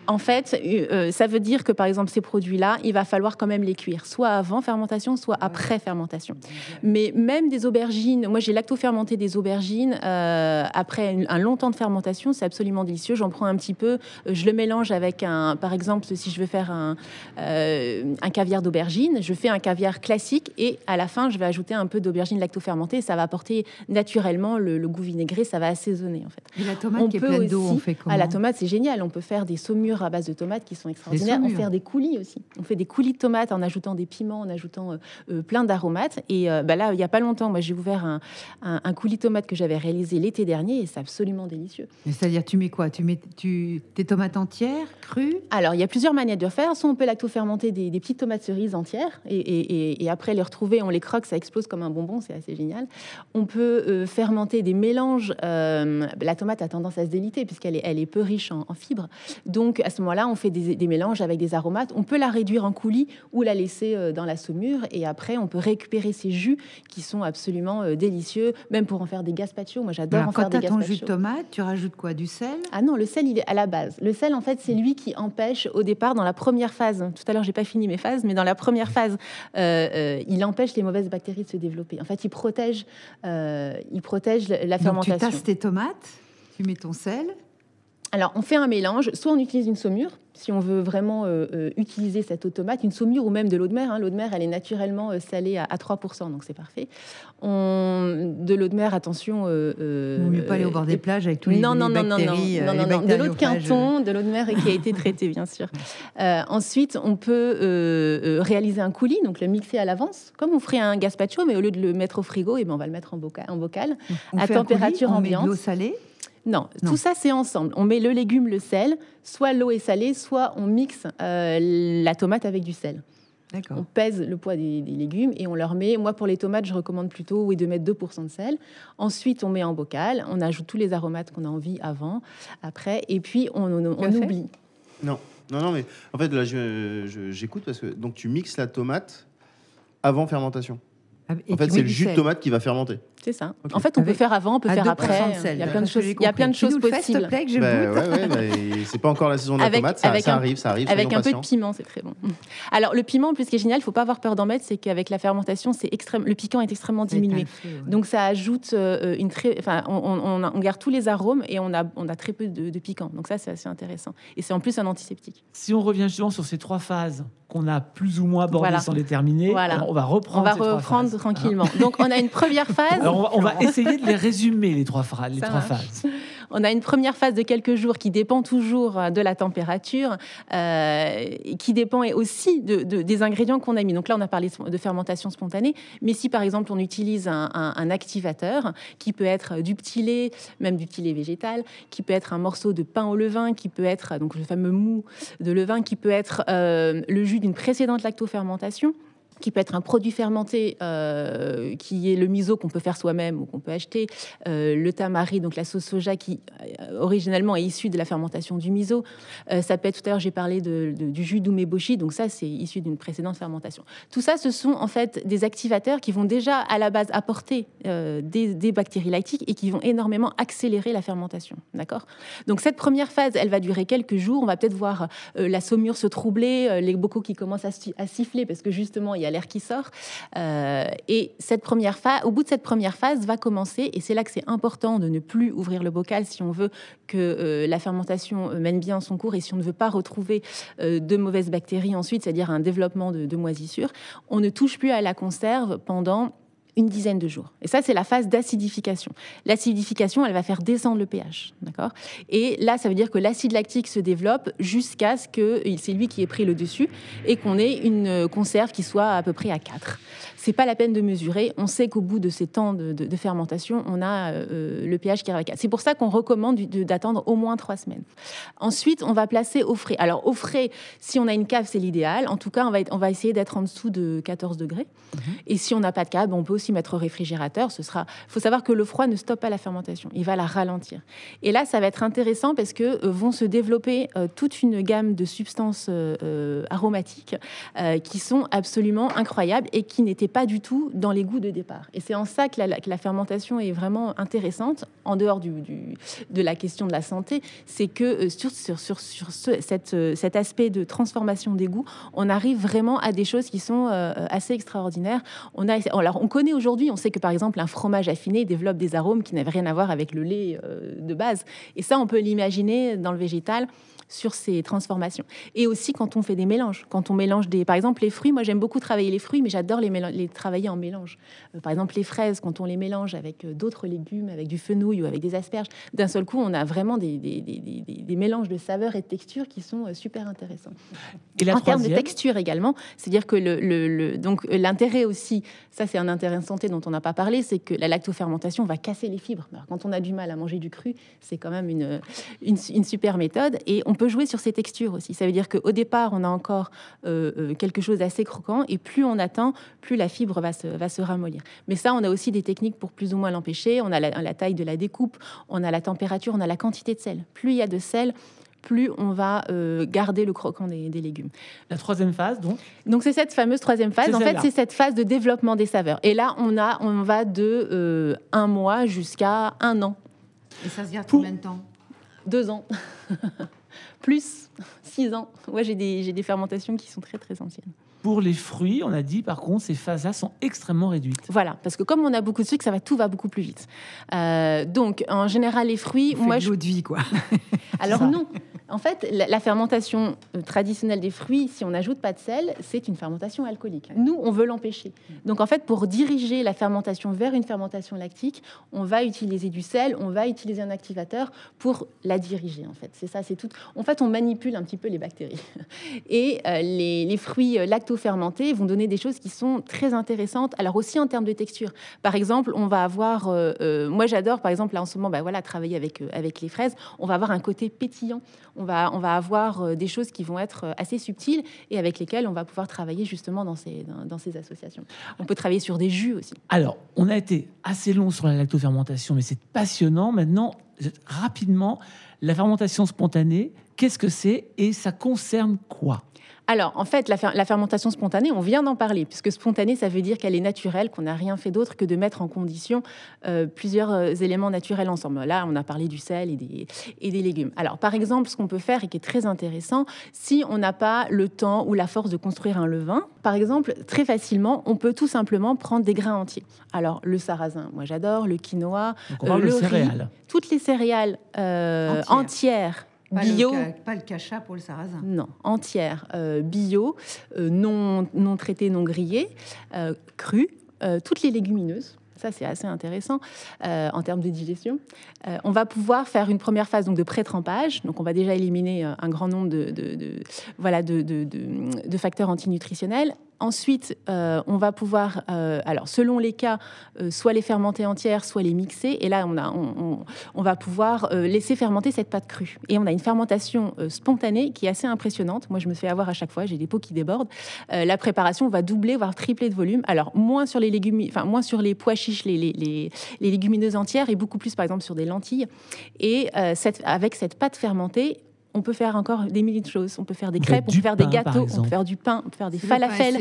En fait, euh, ça veut dire que par exemple ces produits-là, il va falloir quand même les cuire, soit avant fermentation, soit après fermentation. Mais même des aubergines, moi j'ai lacto-fermenté des aubergines euh, après un long temps de fermentation, c'est absolument délicieux. J'en prends un petit peu, je le mélange avec un, par exemple, si je veux faire un, un caviar d'aubergine, je fais un caviar classique et à la fin je vais ajouter un peu d'aubergine lacto-fermentée. Ça va apporter naturellement le, goût vinaigré, ça va assaisonner en fait. Et la tomate qui est pleine d'eau, on fait comment ah, La tomate c'est génial, on peut faire des saumures à base de tomates qui sont extraordinaires. On fait des coulis aussi. On fait des coulis de tomates en ajoutant des piments, en ajoutant euh, euh, plein d'aromates. Et euh, bah là, il n'y a pas longtemps, moi j'ai ouvert un, un, coulis de tomates que j'avais réalisé l'été dernier et c'est absolument délicieux. C'est-à-dire, tu mets quoi? Tu mets tu, tes tomates entières, crues? Alors, il y a plusieurs manières de faire. Soit on peut lacto-fermenter des, des, petites tomates cerises entières et, et, et, après les retrouver, on les croque, ça explose comme un bonbon, c'est assez génial. On peut fermenter des mélanges. la tomate a tendance à se déliter puisqu'elle est, elle est peu riche en, en fibres. Donc, à ce moment-là, on fait des, mélanges avec des aromates. On peut la réduire en coulis ou la laisser euh, dans la saumure. Et après, on peut récupérer ces jus qui sont absolument euh, délicieux, même pour en faire des gazpacho. Moi, j'adore en faire des gazpacho. Quand tu ton jus de tomate, tu rajoutes quoi? Du sel? Ah non, le sel, il est à la base. Le sel, en fait, c'est lui qui empêche au départ, dans la première phase, tout à l'heure, j'ai pas fini mes phases, mais dans la première phase, euh, il empêche les mauvaises bactéries de se développer. En fait, il protège, il protège la fermentation. Donc, tu tasses tes tomates, tu mets ton sel alors, on fait un mélange. Soit on utilise une saumure, si on veut vraiment euh, euh, utiliser cette automate, une saumure ou même de l'eau de mer. Hein. L'eau de mer, elle est naturellement euh, salée à, 3%, donc c'est parfait. On, de l'eau de mer, attention. Euh, mieux pas aller au bord des plages avec tous les, non, non, non, non, non, non, non, de l'eau de Quinton, de l'eau de mer qui a été traitée, bien sûr. ensuite, on peut réaliser un coulis, donc le mixer à l'avance, comme on ferait un gazpacho, mais au lieu de le mettre au frigo, et eh ben, on va le mettre en bocal, en bocal à température ambiante. On met de l'eau salée non, tout ça c'est ensemble. On met le légume, le sel, soit l'eau est salée, soit on mixe euh, la tomate avec du sel. On pèse le poids des, légumes et on leur met. Moi, pour les tomates, je recommande plutôt oui, de mettre 2% de sel. Ensuite, on met en bocal, on ajoute tous les aromates qu'on a envie avant, après, et puis on, oublie. Non, non, non, mais en fait, là, j'écoute parce que donc tu mixes la tomate avant fermentation. Ah, en fait, c'est le jus de tomate qui va fermenter. C'est ça. En fait, on peut faire avant, on peut faire après. Il y a plein de choses, il y a plein de choses possibles. Plaît, que je bah, ouais, ouais, c'est pas encore la saison de la tomate, ça, ça arrive, ça arrive. Avec un peu de piment, c'est très bon. Alors le piment, en plus, ce qui est génial, il faut pas avoir peur d'en mettre, c'est qu'avec la fermentation, c'est extrême, le piquant est extrêmement diminué. Donc ça ajoute euh, une très, enfin, on, on, garde tous les arômes et on a, on a très peu de, piquant. Donc ça, c'est assez intéressant. Et c'est en plus un antiseptique. Si on revient justement sur ces trois phases qu'on a plus ou moins abordées sans les terminer, on va reprendre. On va reprendre tranquillement. Donc on a une première phase. On va essayer de les résumer, les trois, les trois phases. On a une première phase de quelques jours qui dépend toujours euh, de la température, euh, qui dépend aussi de, des ingrédients qu'on a mis. Donc là, on a parlé de fermentation spontanée, mais si par exemple on utilise un, activateur qui peut être du petit lait, même du petit lait végétal, qui peut être un morceau de pain au levain, qui peut être donc le fameux mou de levain, qui peut être euh, le jus d'une précédente lactofermentation qui peut être un produit fermenté, euh, qui est le miso qu'on peut faire soi-même ou qu'on peut acheter, euh, le tamari, donc la sauce soja qui euh, originellement est issue de la fermentation du miso. ça peut être, tout à l'heure j'ai parlé du jus d'umeboshi, donc ça c'est issu d'une précédente fermentation. Tout ça, ce sont en fait des activateurs qui vont déjà à la base apporter des, des, bactéries lactiques et qui vont énormément accélérer la fermentation. D'accord? Donc cette première phase, elle va durer quelques jours. On va peut-être voir la saumure se troubler, les bocaux qui commencent à, à siffler parce que justement il y a l'air qui sort. Euh, et cette première phase, au bout de cette première phase, va commencer, et c'est là que c'est important de ne plus ouvrir le bocal si on veut que euh, la fermentation euh, mène bien son cours et si on ne veut pas retrouver de mauvaises bactéries ensuite, c'est-à-dire un développement de, de moisissure. On ne touche plus à la conserve pendant une dizaine de jours. Et ça, c'est la phase d'acidification. L'acidification, elle va faire descendre le pH. D'accord? Et là, ça veut dire que l'acide lactique se développe jusqu'à ce que c'est lui qui ait pris le dessus et qu'on ait une conserve qui soit à peu près à 4 c'est pas la peine de mesurer. On sait qu'au bout de ces temps de, fermentation, on a euh, le pH qui à C'est pour ça qu'on recommande d'attendre au moins trois semaines. Ensuite, on va placer au frais. Alors, au frais, si on a une cave, c'est l'idéal. En tout cas, on va, on va essayer d'être en dessous de 14 degrés. Mhm. Et si on n'a pas de cave, on peut aussi mettre au réfrigérateur. Ce sera. faut savoir que le froid ne stoppe pas la fermentation, il va la ralentir. Et là, ça va être intéressant parce que vont se développer toute une gamme de substances aromatiques qui sont absolument incroyables et qui n'étaient pas du tout dans les goûts de départ. Et c'est en ça que la, fermentation est vraiment intéressante, en dehors du, de la question de la santé, c'est que sur, sur, sur, sur cette, cet aspect de transformation des goûts, on arrive vraiment à des choses qui sont assez extraordinaires. On, a, alors, on connaît aujourd'hui, on sait que par exemple, un fromage affiné développe des arômes qui n'avaient rien à voir avec le lait de base. Et ça, on peut l'imaginer dans le végétal sur ces transformations. Et aussi quand on fait des mélanges, quand on mélange des, par exemple les fruits. Moi j'aime beaucoup travailler les fruits, mais j'adore les, les, travailler en mélange. Euh, par exemple les fraises, quand on les mélange avec euh, d'autres légumes, avec du fenouil ou avec des asperges, d'un seul coup on a vraiment des, des, des, mélanges de saveurs et de textures qui sont euh, super intéressants. Et en termes de texture également, c'est-à-dire que le, le, donc l'intérêt aussi, ça c'est un intérêt santé dont on n'a pas parlé, c'est que la lactofermentation va casser les fibres. Alors, quand on a du mal à manger du cru, c'est quand même une, une, une super méthode et on peut jouer sur ces textures aussi. Ça veut dire qu'au départ, on a encore euh, euh, quelque chose d'assez croquant, et plus on attend, plus la fibre va se, va se ramollir. Mais ça, on a aussi des techniques pour plus ou moins l'empêcher. On a la, taille de la découpe, on a la température, on a la quantité de sel. Plus il y a de sel, plus on va euh, garder le croquant des, légumes. La troisième phase, donc? Donc c'est cette fameuse troisième phase. En fait, c'est cette phase de développement des saveurs. Et là, on, a, on va de un mois jusqu'à un an. Et ça se garde combien de temps? Deux ans. plus 6 ans. J'ai des, des fermentations qui sont très très anciennes. Pour les fruits, on a dit par contre, ces phases-là sont extrêmement réduites. Voilà, parce que comme on a beaucoup de sucre, ça va tout va beaucoup plus vite. Euh, donc en général, les fruits, moi de je. de vie, quoi. Alors non, en fait, la, fermentation euh, traditionnelle des fruits, si on n'ajoute pas de sel, c'est une fermentation alcoolique. Nous, on veut l'empêcher. Donc, en fait, pour diriger la fermentation vers une fermentation lactique, on va utiliser du sel, on va utiliser un activateur pour la diriger. En fait, c'est ça, c'est tout. En fait, on manipule un petit peu les bactéries. Et euh, les, fruits euh, lacto-fermentés vont donner des choses qui sont très intéressantes. Alors aussi en termes de texture. Par exemple, on va avoir, moi j'adore, par exemple, là en ce moment, bah, voilà, travailler avec avec les fraises, on va avoir un côté pétillant on va, on va avoir euh, des choses qui vont être euh, assez subtiles et avec lesquelles on va pouvoir travailler justement dans ces, dans, ces associations. On peut travailler sur des jus aussi. Alors, on a été assez long sur la lactofermentation, mais c'est passionnant. Maintenant, rapidement, la fermentation spontanée, qu'est-ce que c'est et ça concerne quoi? Alors, en fait, la, fermentation spontanée, on vient d'en parler, puisque spontanée, ça veut dire qu'elle est naturelle, qu'on n'a rien fait d'autre que de mettre en condition euh, plusieurs euh, éléments naturels ensemble. Là, on a parlé du sel et des, et des légumes. Alors, par exemple, ce qu'on peut faire et qui est très intéressant, si on n'a pas le temps ou la force de construire un levain, par exemple, très facilement, on peut tout simplement prendre des grains entiers. Alors, le sarrasin, moi j'adore, le quinoa, euh, le riz, toutes les céréales entières bio. pas le cacha pour le sarrasin. Non, entière, euh, bio, euh, non, non traitée, non grillée, euh, crue, toutes les légumineuses. Ça, c'est assez intéressant en termes de digestion. on va pouvoir faire une première phase donc, de pré-trempage. Donc, on va déjà éliminer un grand nombre de, de voilà, de, facteurs antinutritionnels. Ensuite, euh, on va pouvoir, euh, alors selon les cas, euh, soit les fermenter entières, soit les mixer. Et là, on, a, on, va pouvoir laisser fermenter cette pâte crue. Et on a une fermentation spontanée qui est assez impressionnante. Moi, je me fais avoir à chaque fois, j'ai des pots qui débordent. la préparation va doubler, voire tripler de volume. Alors, moins sur les légumes, enfin, moins sur les pois chiches, les, légumineuses entières, et beaucoup plus, par exemple, sur des lentilles. Et avec cette pâte fermentée, on peut faire encore des milliers de choses. On peut faire des crêpes, on peut faire des gâteaux, on peut faire du pain, on peut faire des falafels.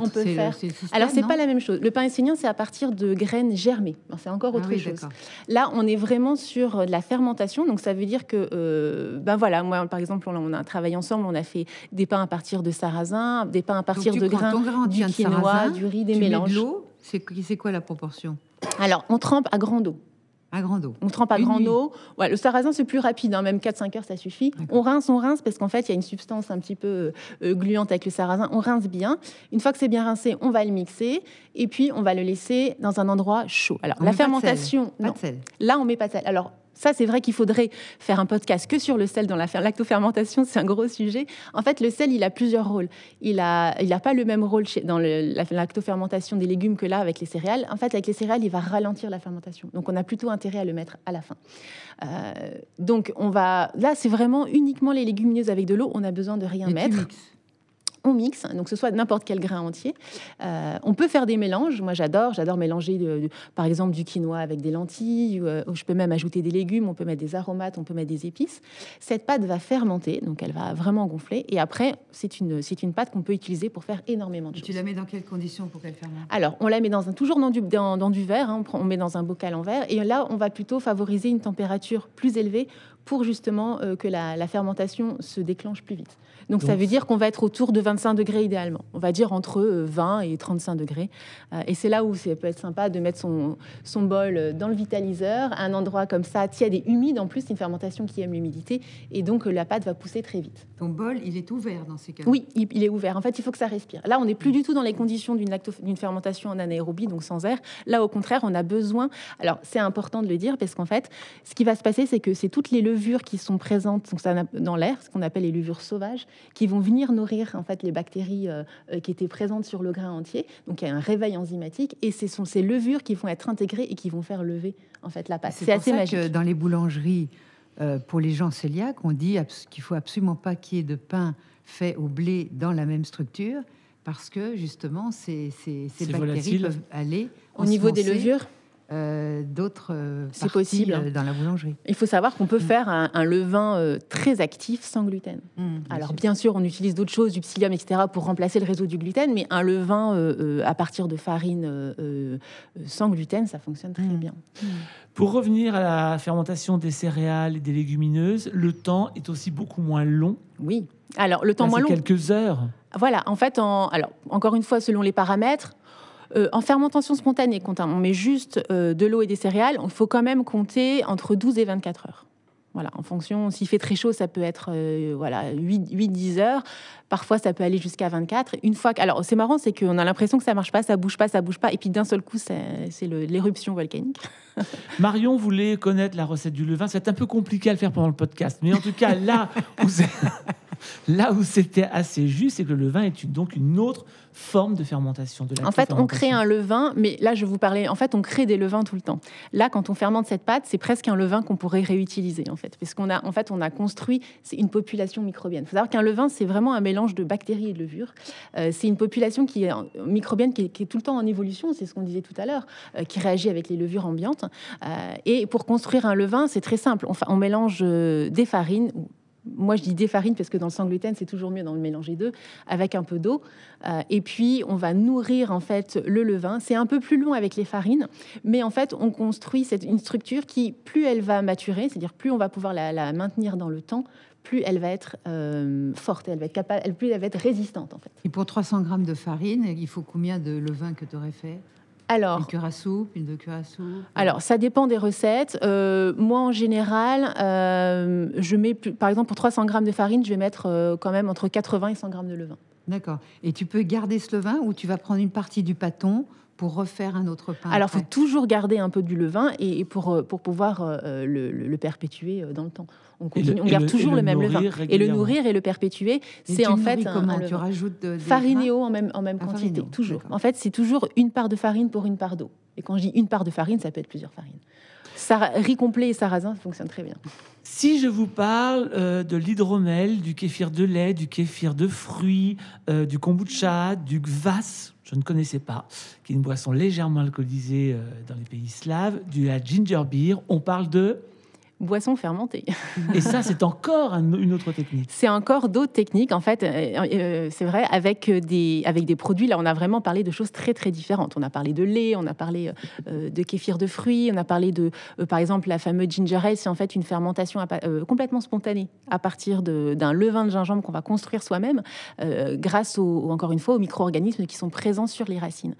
on peut faire. Alors c'est pas la même chose. Le pain essénien, c'est à partir de graines germées. C'est encore ah autre chose. Là, on est vraiment sur de la fermentation. Donc ça veut dire que, euh, ben voilà, moi par exemple, on a travaillé ensemble, on a fait des pains à partir de sarrasin, des pains à partir de grains, du quinoa, du riz, des mélanges. de l'eau. C'est quoi la proportion? Alors on trempe à grande eau. À grande eau. On trempe à grande eau. Ouais, le sarrasin, c'est plus rapide, hein, même 4-5 heures, ça suffit. On rince, on rince, parce qu'en fait, il y a une substance un petit peu euh, gluante avec le sarrasin. On rince bien. Une fois que c'est bien rincé, on va le mixer. Et puis, on va le laisser dans un endroit chaud. Alors, la fermentation. Pas de sel. Là, on met pas de sel. Alors, ça, c'est vrai qu'il faudrait faire un podcast que sur le sel dans la lactofermentation, c'est un gros sujet. En fait, le sel, il a plusieurs rôles. Il n'a il a pas le même rôle dans la lactofermentation des légumes que là avec les céréales. En fait, avec les céréales, il va ralentir la fermentation. Donc, on a plutôt intérêt à le mettre à la fin. Euh, donc, on va. Là, c'est vraiment uniquement les légumineuses avec de l'eau. On a besoin de rien mettre on mixe, donc ce soit n'importe quel grain entier. Euh, on peut faire des mélanges. Moi, j'adore, j'adore mélanger, par exemple, du quinoa avec des lentilles. Euh, ou, je peux même ajouter des légumes. On peut mettre des aromates, on peut mettre des épices. Cette pâte va fermenter, donc elle va vraiment gonfler. Et après, c'est une, c'est une pâte qu'on peut utiliser pour faire énormément de choses. Tu la mets dans quelles conditions pour qu'elle fermente? Alors, on la met dans un, toujours dans du, dans, du verre. Hein. on, on met dans un bocal en verre. Et là, on va plutôt favoriser une température plus élevée pour justement euh, que la, fermentation se déclenche plus vite. Donc, ça veut dire qu'on va être autour de 25 degrés idéalement. On va dire entre 20 euh, et 35 degrés. Euh, et c'est là où ça peut être sympa de mettre son, son bol dans le vitaliseur, à un endroit comme ça, tiède et humide. En plus, c'est une fermentation qui aime l'humidité. Et donc, la pâte va pousser très vite. Ton bol, il est ouvert dans ces cas Oui, il, est ouvert. En fait, il faut que ça respire. Là, on n'est plus du tout dans les conditions d'une fermentation en anaérobie, donc sans air. Là, au contraire, on a besoin. Alors, c'est important de le dire parce qu'en fait, ce qui va se passer, c'est que c'est toutes les levures qui sont présentes dans l'air, ce qu'on appelle les levures sauvages, qui vont venir nourrir en fait les bactéries euh, euh, qui étaient présentes sur le grain entier. Donc il y a un réveil enzymatique et ce sont ces levures qui vont être intégrées et qui vont faire lever en fait la pâte. C'est assez ça magique. Que dans les boulangeries, euh, pour les gens cœliaques, on dit qu'il faut absolument pas qu'il y ait de pain fait au blé dans la même structure parce que justement ces, ces, bactéries peuvent aller au niveau des levures. Euh, d'autres euh, c'est possible euh, dans la boulangerie. Il faut savoir qu'on peut mm. faire un, levain très actif sans gluten. Mm, Alors bien sûr, on utilise d'autres choses, du psyllium, etc., pour remplacer le réseau du gluten, mais un levain à partir de farine sans gluten, ça fonctionne très mm. bien. Pour revenir à la fermentation des céréales et des légumineuses, le temps est aussi beaucoup moins long. Oui. Alors le temps moins long. Quelques heures. Voilà. En fait, en, alors encore une fois, selon les paramètres. Euh, en fermentation spontanée, quand on met juste euh, de l'eau et des céréales, il faut quand même compter entre 12 et 24 heures. Voilà, en fonction, s'il fait très chaud, ça peut être euh, voilà, 8-10 heures. Parfois, ça peut aller jusqu'à 24. Une fois que... Alors, c'est marrant, c'est qu'on a l'impression que ça marche pas, ça bouge pas, ça bouge pas. Et puis, d'un seul coup, c'est l'éruption volcanique. Marion voulait connaître la recette du levain. C'est un peu compliqué à le faire pendant le podcast. Mais en tout cas, là où Là où c'était assez juste, c'est que le levain est donc une autre forme de fermentation. De en fait, on crée un levain, mais là, je vous parlais, en fait, on crée des levains tout le temps. Là, quand on fermente cette pâte, c'est presque un levain qu'on pourrait réutiliser, en fait, parce qu'on a, en fait, on a construit une population microbienne. Il faut savoir qu'un levain, c'est vraiment un mélange de bactéries et de levures. Euh, c'est une population qui est microbienne, qui est, tout le temps en évolution, c'est ce qu'on disait tout à l'heure, euh, qui réagit avec les levures ambiantes. Euh, et pour construire un levain, c'est très simple. On, on mélange des farines moi je dis des farines parce que dans le sans gluten c'est toujours mieux d'en mélanger deux avec un peu d'eau. Euh, et puis on va nourrir en fait le levain. C'est un peu plus long avec les farines mais en fait on construit cette, une structure qui plus elle va maturer c'est-à-dire plus on va pouvoir la, maintenir dans le temps plus elle va être euh, forte, elle va être capable, plus elle va être résistante en fait. Et pour 300 grammes de farine, il faut combien de levain que tu aurais fait? Alors, une cure à soupe, une de cure à soupe Alors, ça dépend des recettes. Euh, moi, en général, euh, je mets, par exemple, pour 300 grammes de farine, je vais mettre euh, quand même entre 80 et 100 grammes de levain. D'accord. Et tu peux garder ce levain ou tu vas prendre une partie du pâton pour refaire un autre pain Alors, il faut toujours garder un peu du levain et, pour, pour pouvoir le, perpétuer dans le temps. On, garde toujours le, même levain. Et le nourrir et le perpétuer, c'est en fait comment? tu rajoutes de, farine et eau en même, en même quantité, toujours. En fait, c'est toujours une part de farine pour une part d'eau. Et quand je dis une part de farine, ça peut être plusieurs farines. Riz complet et sarrasin fonctionnent très bien. Si je vous parle euh, de l'hydromel, du kéfir de lait, du kéfir de fruits, euh, du kombucha, du kvass, je ne connaissais pas, qui est une boisson légèrement alcoolisée euh, dans les pays slaves, du la ginger beer, on parle de boisson fermentée. Et ça, c'est encore une autre technique. C'est encore d'autres techniques, en fait. Euh, euh, c'est vrai, avec des, avec des produits, là, on a vraiment parlé de choses très, très différentes. On a parlé de lait, on a parlé euh, de kéfir de fruits, on a parlé de, par exemple, la fameuse ginger ale. C'est en fait une fermentation complètement spontanée à partir d'un levain de gingembre qu'on va construire soi-même grâce, au, encore une fois, aux micro-organismes qui sont présents sur les racines.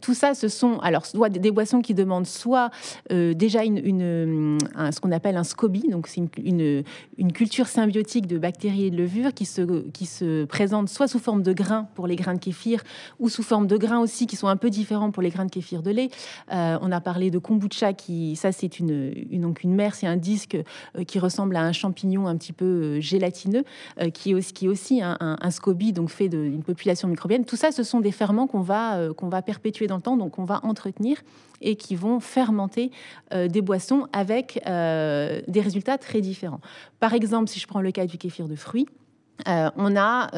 tout ça, ce sont alors soit des boissons qui demandent soit déjà une, une ce qu'on appelle un SCOBY, donc c'est une, une, culture symbiotique de bactéries et de levures qui se, qui se présente soit sous forme de grains pour les grains de kéfir, ou sous forme de grains aussi qui sont un peu différents pour les grains de kéfir de lait. Euh, on a parlé de kombucha, qui, ça c'est une, une, donc une c'est un disque euh, qui ressemble à un champignon un petit peu euh, gélatineux, qui, est aussi, qui est aussi un, un, SCOBY, donc fait d'une population microbienne. Tout ça, ce sont des ferments qu'on va, qu'on va perpétuer dans le temps, donc on va entretenir et qui vont fermenter des boissons avec euh, des résultats très différents. Par exemple, si je prends le cas du kéfir de fruits, euh, on a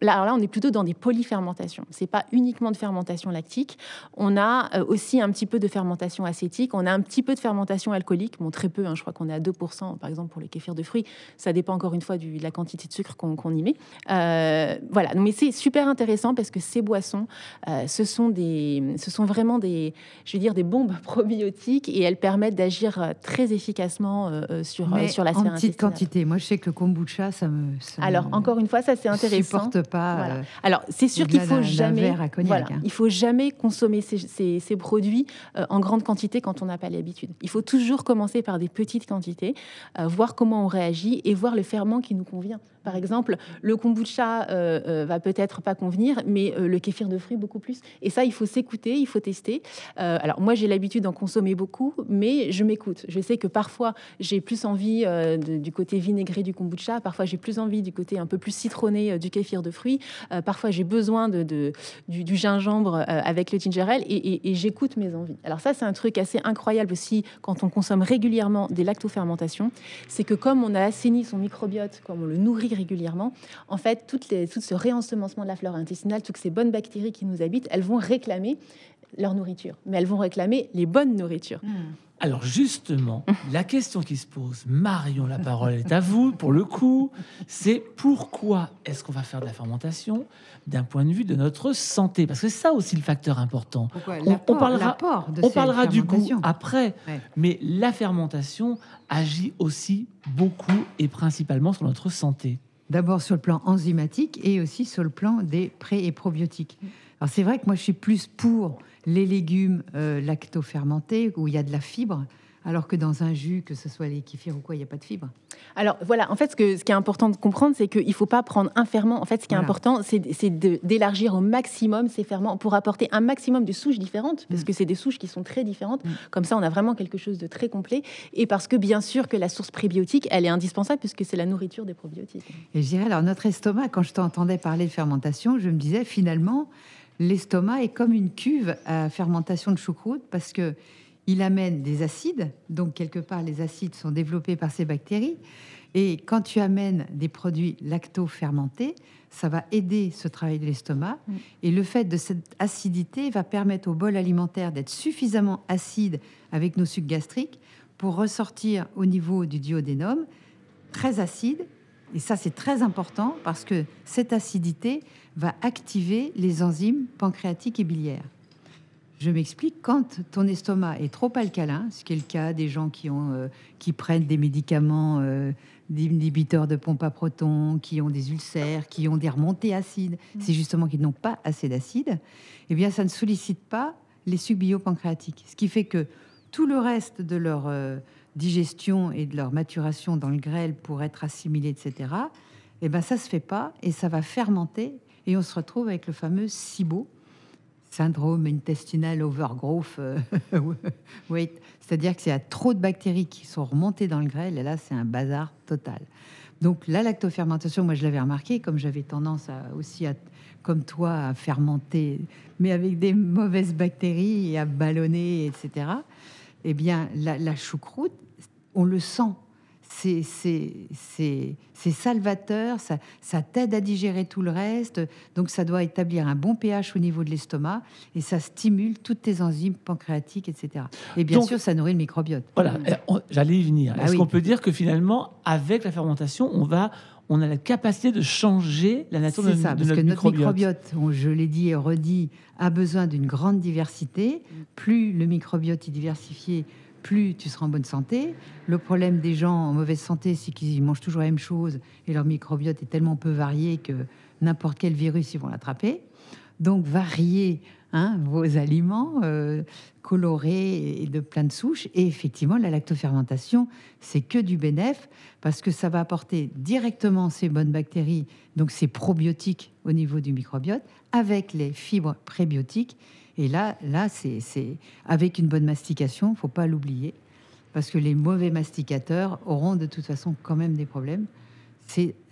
là, là, on est plutôt dans des polyfermentations. C'est pas uniquement de fermentation lactique. On a euh, aussi un petit peu de fermentation acétique. On a un petit peu de fermentation alcoolique. Bon, très peu. Hein, je crois qu'on est à 2%, par exemple, pour les kéfirs de fruits. Ça dépend encore une fois du, de la quantité de sucre qu'on y met. Euh, voilà. Mais c'est super intéressant parce que ces boissons, euh, ce, sont des, ce sont vraiment des, je veux dire, des bombes probiotiques et elles permettent d'agir très efficacement sur, sur la sphère en petite quantité. Moi, je sais que le kombucha, ça me. Alors, encore une fois, ça c'est intéressant. Supporte pas. Euh, Alors, c'est sûr qu'il faut jamais. Voilà, hein. Il faut jamais consommer ces, ces, produits euh, en grande quantité quand on n'a pas l'habitude. Il faut toujours commencer par des petites quantités, euh, voir comment on réagit et voir le ferment qui nous convient. Par exemple, le kombucha euh, euh, va peut-être pas convenir, mais euh, le kéfir de fruits beaucoup plus. Et ça, il faut s'écouter, il faut tester. alors moi, j'ai l'habitude d'en consommer beaucoup, mais je m'écoute. Je sais que parfois, j'ai plus envie du côté vinaigré du kombucha, parfois j'ai plus envie du côté un peu plus citronné du kéfir de fruits, parfois j'ai besoin du, gingembre avec le ginger ale, et j'écoute mes envies. Alors ça, c'est un truc assez incroyable aussi quand on consomme régulièrement des lactofermentations, c'est que comme on a assaini son microbiote, comme on le nourrit régulièrement, en fait, toutes tout ce réensemencement de la flore intestinale, toutes ces bonnes bactéries qui nous habitent, elles vont réclamer leur nourriture, mais elles vont réclamer les bonnes nourritures. Hmm. Alors justement, la question qui se pose, Marion, la parole est à vous pour le coup, c'est pourquoi est-ce qu'on va faire de la fermentation d'un point de vue de notre santé? Parce que c'est ça aussi le facteur important. on, parlera, on parlera du goût après, mais la fermentation agit aussi beaucoup et principalement sur notre santé. D'abord sur le plan enzymatique et aussi sur le plan des pré- et probiotiques. Alors c'est vrai que moi je suis plus pour les légumes euh, lacto-fermentés où il y a de la fibre, alors que dans un jus, que ce soit les kéfirs ou quoi, il n'y a pas de fibre. Alors voilà, en fait, ce, que, ce qui est important de comprendre, c'est qu'il ne faut pas prendre un ferment. En fait, ce qui est important, c'est d'élargir au maximum ces ferments pour apporter un maximum de souches différentes, parce mm. que c'est des souches qui sont très différentes. Mm. Comme ça, on a vraiment quelque chose de très complet. Et parce que, bien sûr, que la source prébiotique, elle est indispensable, puisque c'est la nourriture des probiotiques. Et je dirais, alors, notre estomac, quand je t'entendais parler de fermentation, je me disais, finalement, l'estomac est comme une cuve à fermentation de choucroute parce que il amène des acides, donc quelque part les acides sont développés par ces bactéries. Et quand tu amènes des produits lacto-fermentés, ça va aider ce travail de l'estomac. Mm. Et le fait de cette acidité va permettre au bol alimentaire d'être suffisamment acide avec nos sucs gastriques pour ressortir au niveau du duodénum très acide. Et ça, c'est très important parce que cette acidité va activer les enzymes pancréatiques et biliaires. Je m'explique, quand ton estomac est trop alcalin, ce qui est le cas des gens qui, ont, euh, qui prennent des médicaments euh, d'inhibiteurs de pompe à protons, qui ont des ulcères, qui ont des remontées acides, mmh. c'est justement qu'ils n'ont pas assez d'acide, eh bien ça ne sollicite pas les sucs biopancréatiques. Ce qui fait que tout le reste de leur euh, digestion et de leur maturation dans le grêle pour être assimilé, etc., eh ben ça se fait pas et ça va fermenter et on se retrouve avec le fameux SIBO, syndrome intestinal overgrowth euh. C'est-à-dire que c'est trop de bactéries qui sont remontées dans le grêle et là, c'est un bazar total. Donc la lactofermentation, moi je l'avais remarqué, comme j'avais tendance à, aussi, à, comme toi, à fermenter, mais avec des mauvaises bactéries et à ballonner, etc. Eh bien, la choucroute, on le sent c'est salvateur, ça, ça t'aide à digérer tout le reste. Donc ça doit établir un bon pH au niveau de l'estomac et ça stimule toutes tes enzymes pancréatiques, etc. Et bien sûr, ça nourrit le microbiote. Voilà, eh, j'allais y venir. Bah Est-ce qu'on peut dire que finalement, avec la fermentation, on va on a la capacité de changer la nature de, ça, parce que notre microbiote, je l'ai dit et redit, a besoin d'une grande diversité. Plus le microbiote est diversifié, plus tu seras en bonne santé. Le problème des gens en mauvaise santé, c'est qu'ils mangent toujours la même chose et leur microbiote est tellement peu varié que n'importe quel virus, ils vont l'attraper. Donc, varier hein, vos aliments euh, colorés et de plein de souches. Et effectivement, la lactofermentation, c'est que du bénéf parce que ça va apporter directement ces bonnes bactéries, donc ces probiotiques au niveau du microbiote, avec les fibres prébiotiques et là, là c'est avec une bonne mastication, faut pas l'oublier, parce que les mauvais masticateurs auront de toute façon quand même des problèmes.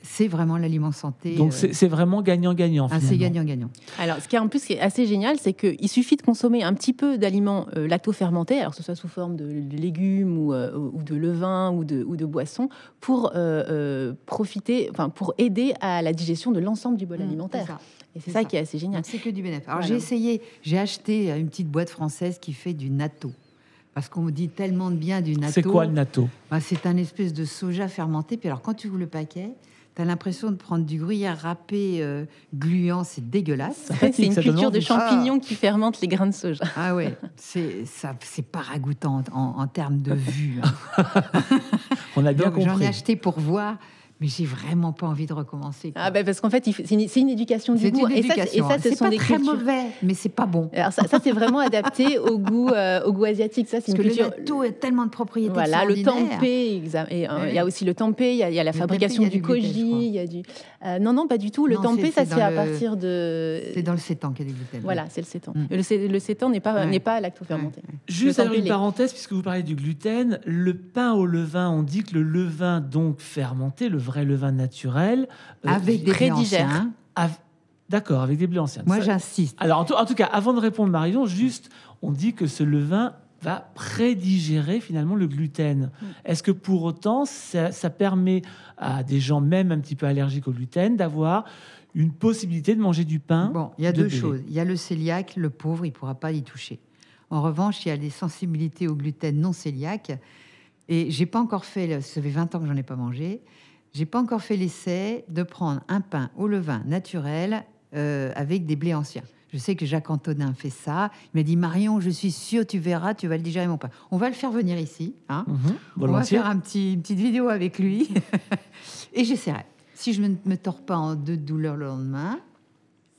C'est vraiment l'aliment santé. Donc euh, c'est vraiment gagnant-gagnant. Ah, c'est gagnant-gagnant. Alors, ce qui est en plus qui est assez génial, c'est qu'il suffit de consommer un petit peu d'aliments euh, lacto-fermentés, alors que ce soit sous forme de, légumes ou, euh, ou, de levain ou de, ou de boissons, pour profiter, enfin pour aider à la digestion de l'ensemble du bol mmh, alimentaire. Et c'est ça, qui est assez génial. C'est que du bénéfice. Alors j'ai essayé, j'ai acheté une petite boîte française qui fait du natto parce qu'on me dit tellement de bien du natto. C'est quoi le natto? Bah, C'est un espèce de soja fermenté. Puis alors, quand tu ouvres le paquet, tu as l'impression de prendre du gruyère râpé euh, gluant, c'est dégueulasse. c'est une culture de champignons qui fermente les grains de soja. Ah ouais, c'est ça, c'est pas ragoûtant en, termes de vue. Hein. On a bien compris. J'en ai acheté pour voir mais j'ai vraiment pas envie de recommencer. Ah ben parce qu'en fait, c'est une, une, éducation du goût. et ça, et ça ce sont pas très mauvais, mais c'est pas bon. Alors ça, ça c'est vraiment adapté au goût, euh, au goût asiatique. Ça, c'est une culture. Le tout a tellement de propriétés. Voilà, le tempeh. Euh, il y a aussi le tempeh. Il y a, la fabrication du, koji. Il y a du. Euh, non, non, pas du tout. Le tempeh, ça c'est à partir de. C'est dans le sétan qu'il y a du gluten. Voilà, c'est le sétan. Mm. Le, le sétan n'est pas n'est pas lactofermenté. Juste une parenthèse, puisque vous parlez du gluten, le pain au levain, on dit que le levain donc fermenté, le vrai levain naturel euh, avec des blés anciens. D'accord, avec des blés anciens. Moi, j'insiste. Alors, en tout, cas, avant de répondre, Marion, juste, on dit que ce levain va prédigérer finalement le gluten. Mm. Est-ce que pour autant, ça, permet à des gens même un petit peu allergiques au gluten d'avoir une possibilité de manger du pain Bon, il y a deux choses. Il y a le cœliaque, le pauvre, il ne pourra pas y toucher. En revanche, il y a des sensibilités au gluten non cœliaque. Et j'ai pas encore fait, ça fait 20 ans que j'en ai pas mangé. J'ai pas encore fait l'essai de prendre un pain au levain naturel euh, avec des blés anciens. Je sais que Jacques Antonin fait ça. Il m'a dit Marion, je suis sûre, tu verras, tu vas le digérer mon pain. On va le faire venir ici. Hein mhm, On va faire un petit, une petite vidéo avec lui et j'essaierai. Si je ne me, tords pas en deux douleurs le lendemain,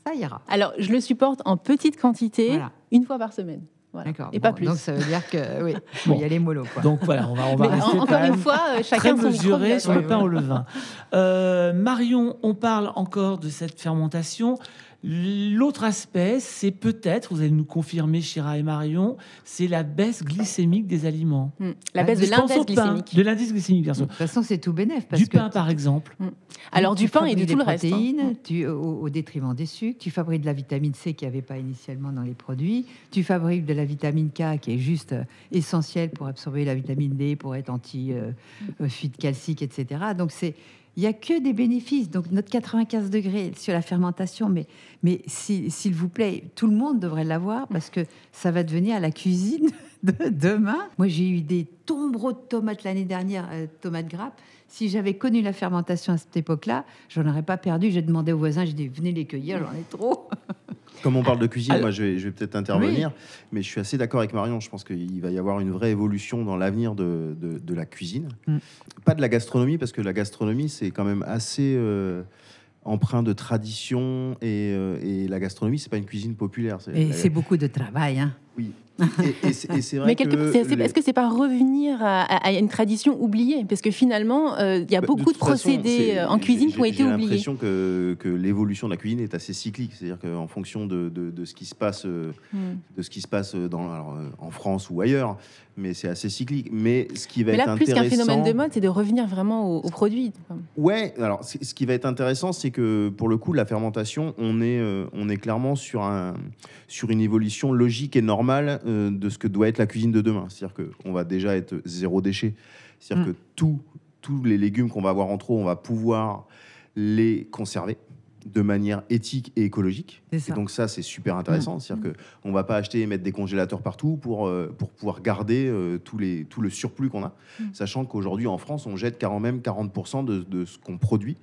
ça ira. Alors, je le supporte en petite quantité, une fois par semaine. D'accord. Et pas plus. Donc ça veut dire que oui, il y a les mollo. Donc voilà, on va, on va rester encore une fois, euh, chacun très mesuré sur le pain au levain. Euh, Marion, on parle encore de cette fermentation. L'autre aspect, c'est peut-être, vous allez nous confirmer, Chira et Marion, c'est la baisse glycémique des aliments. Hmm. La baisse de l'indice glycémique. De l'indice glycémique, bien sûr. De toute façon, c'est tout bénéf. du pain, par exemple. Hmm. Alors, du pain et de tout le reste. Hein. Tu, au, au, détriment des sucres. Tu fabriques de la vitamine C qui n'y avait pas initialement dans les produits. Tu fabriques de la vitamine K qui est juste euh, essentielle pour absorber la vitamine D, pour être anti-fuite euh, calcique, etc. Donc, c'est il n'y a que des bénéfices. Donc notre 95 degrés sur la fermentation, mais, mais s'il vous plaît, tout le monde devrait l'avoir parce que ça va devenir la cuisine de demain. Moi, j'ai eu des tombereaux de tomates l'année dernière, euh, tomates grappes. Si j'avais connu la fermentation à cette époque-là, j'en aurais pas perdu. J'ai demandé aux voisins, j'ai dit venez les cueillir, j'en ai trop. Comme on parle de cuisine, moi je vais, peut-être intervenir, mais je suis assez d'accord avec Marion. Je pense qu'il va y avoir une vraie évolution dans l'avenir de, la cuisine. Mm. Pas de la gastronomie, parce que la gastronomie, c'est quand même assez euh, empreint de tradition, et, euh, et la gastronomie, c'est pas une cuisine populaire. Et c'est beaucoup de travail. Hein. Oui, et, c'est vrai que est-ce que c'est pas revenir à, une tradition oubliée? Parce que finalement, euh, il y a bah, beaucoup de, procédés euh, en cuisine qui ont été oubliés. J'ai l'impression que, que l'évolution de la cuisine est assez cyclique, c'est-à-dire qu'en fonction de, de, ce qui se passe, euh, hmm. de ce qui se passe dans, en France ou ailleurs, mais c'est assez cyclique. Mais ce qui va mais là, être plus qu'un phénomène de mode, c'est de revenir vraiment aux, produits. Ouais. Alors, ce qui va être intéressant, c'est que pour le coup, la fermentation, on est, on est clairement sur un, sur une évolution logique et normale de ce que doit être la cuisine de demain. C'est-à-dire qu'on va déjà être zéro déchet. C'est-à-dire mm. que tous les légumes qu'on va avoir en trop, on va pouvoir les conserver de manière éthique et écologique. Et donc ça, c'est super intéressant. Mm. C'est-à-dire qu'on ne va pas acheter et mettre des congélateurs partout pour, euh, pour pouvoir garder euh, tous les, tout le surplus qu'on a, mm. sachant qu'aujourd'hui, en France, on jette quand même 40% de, de ce qu'on produit,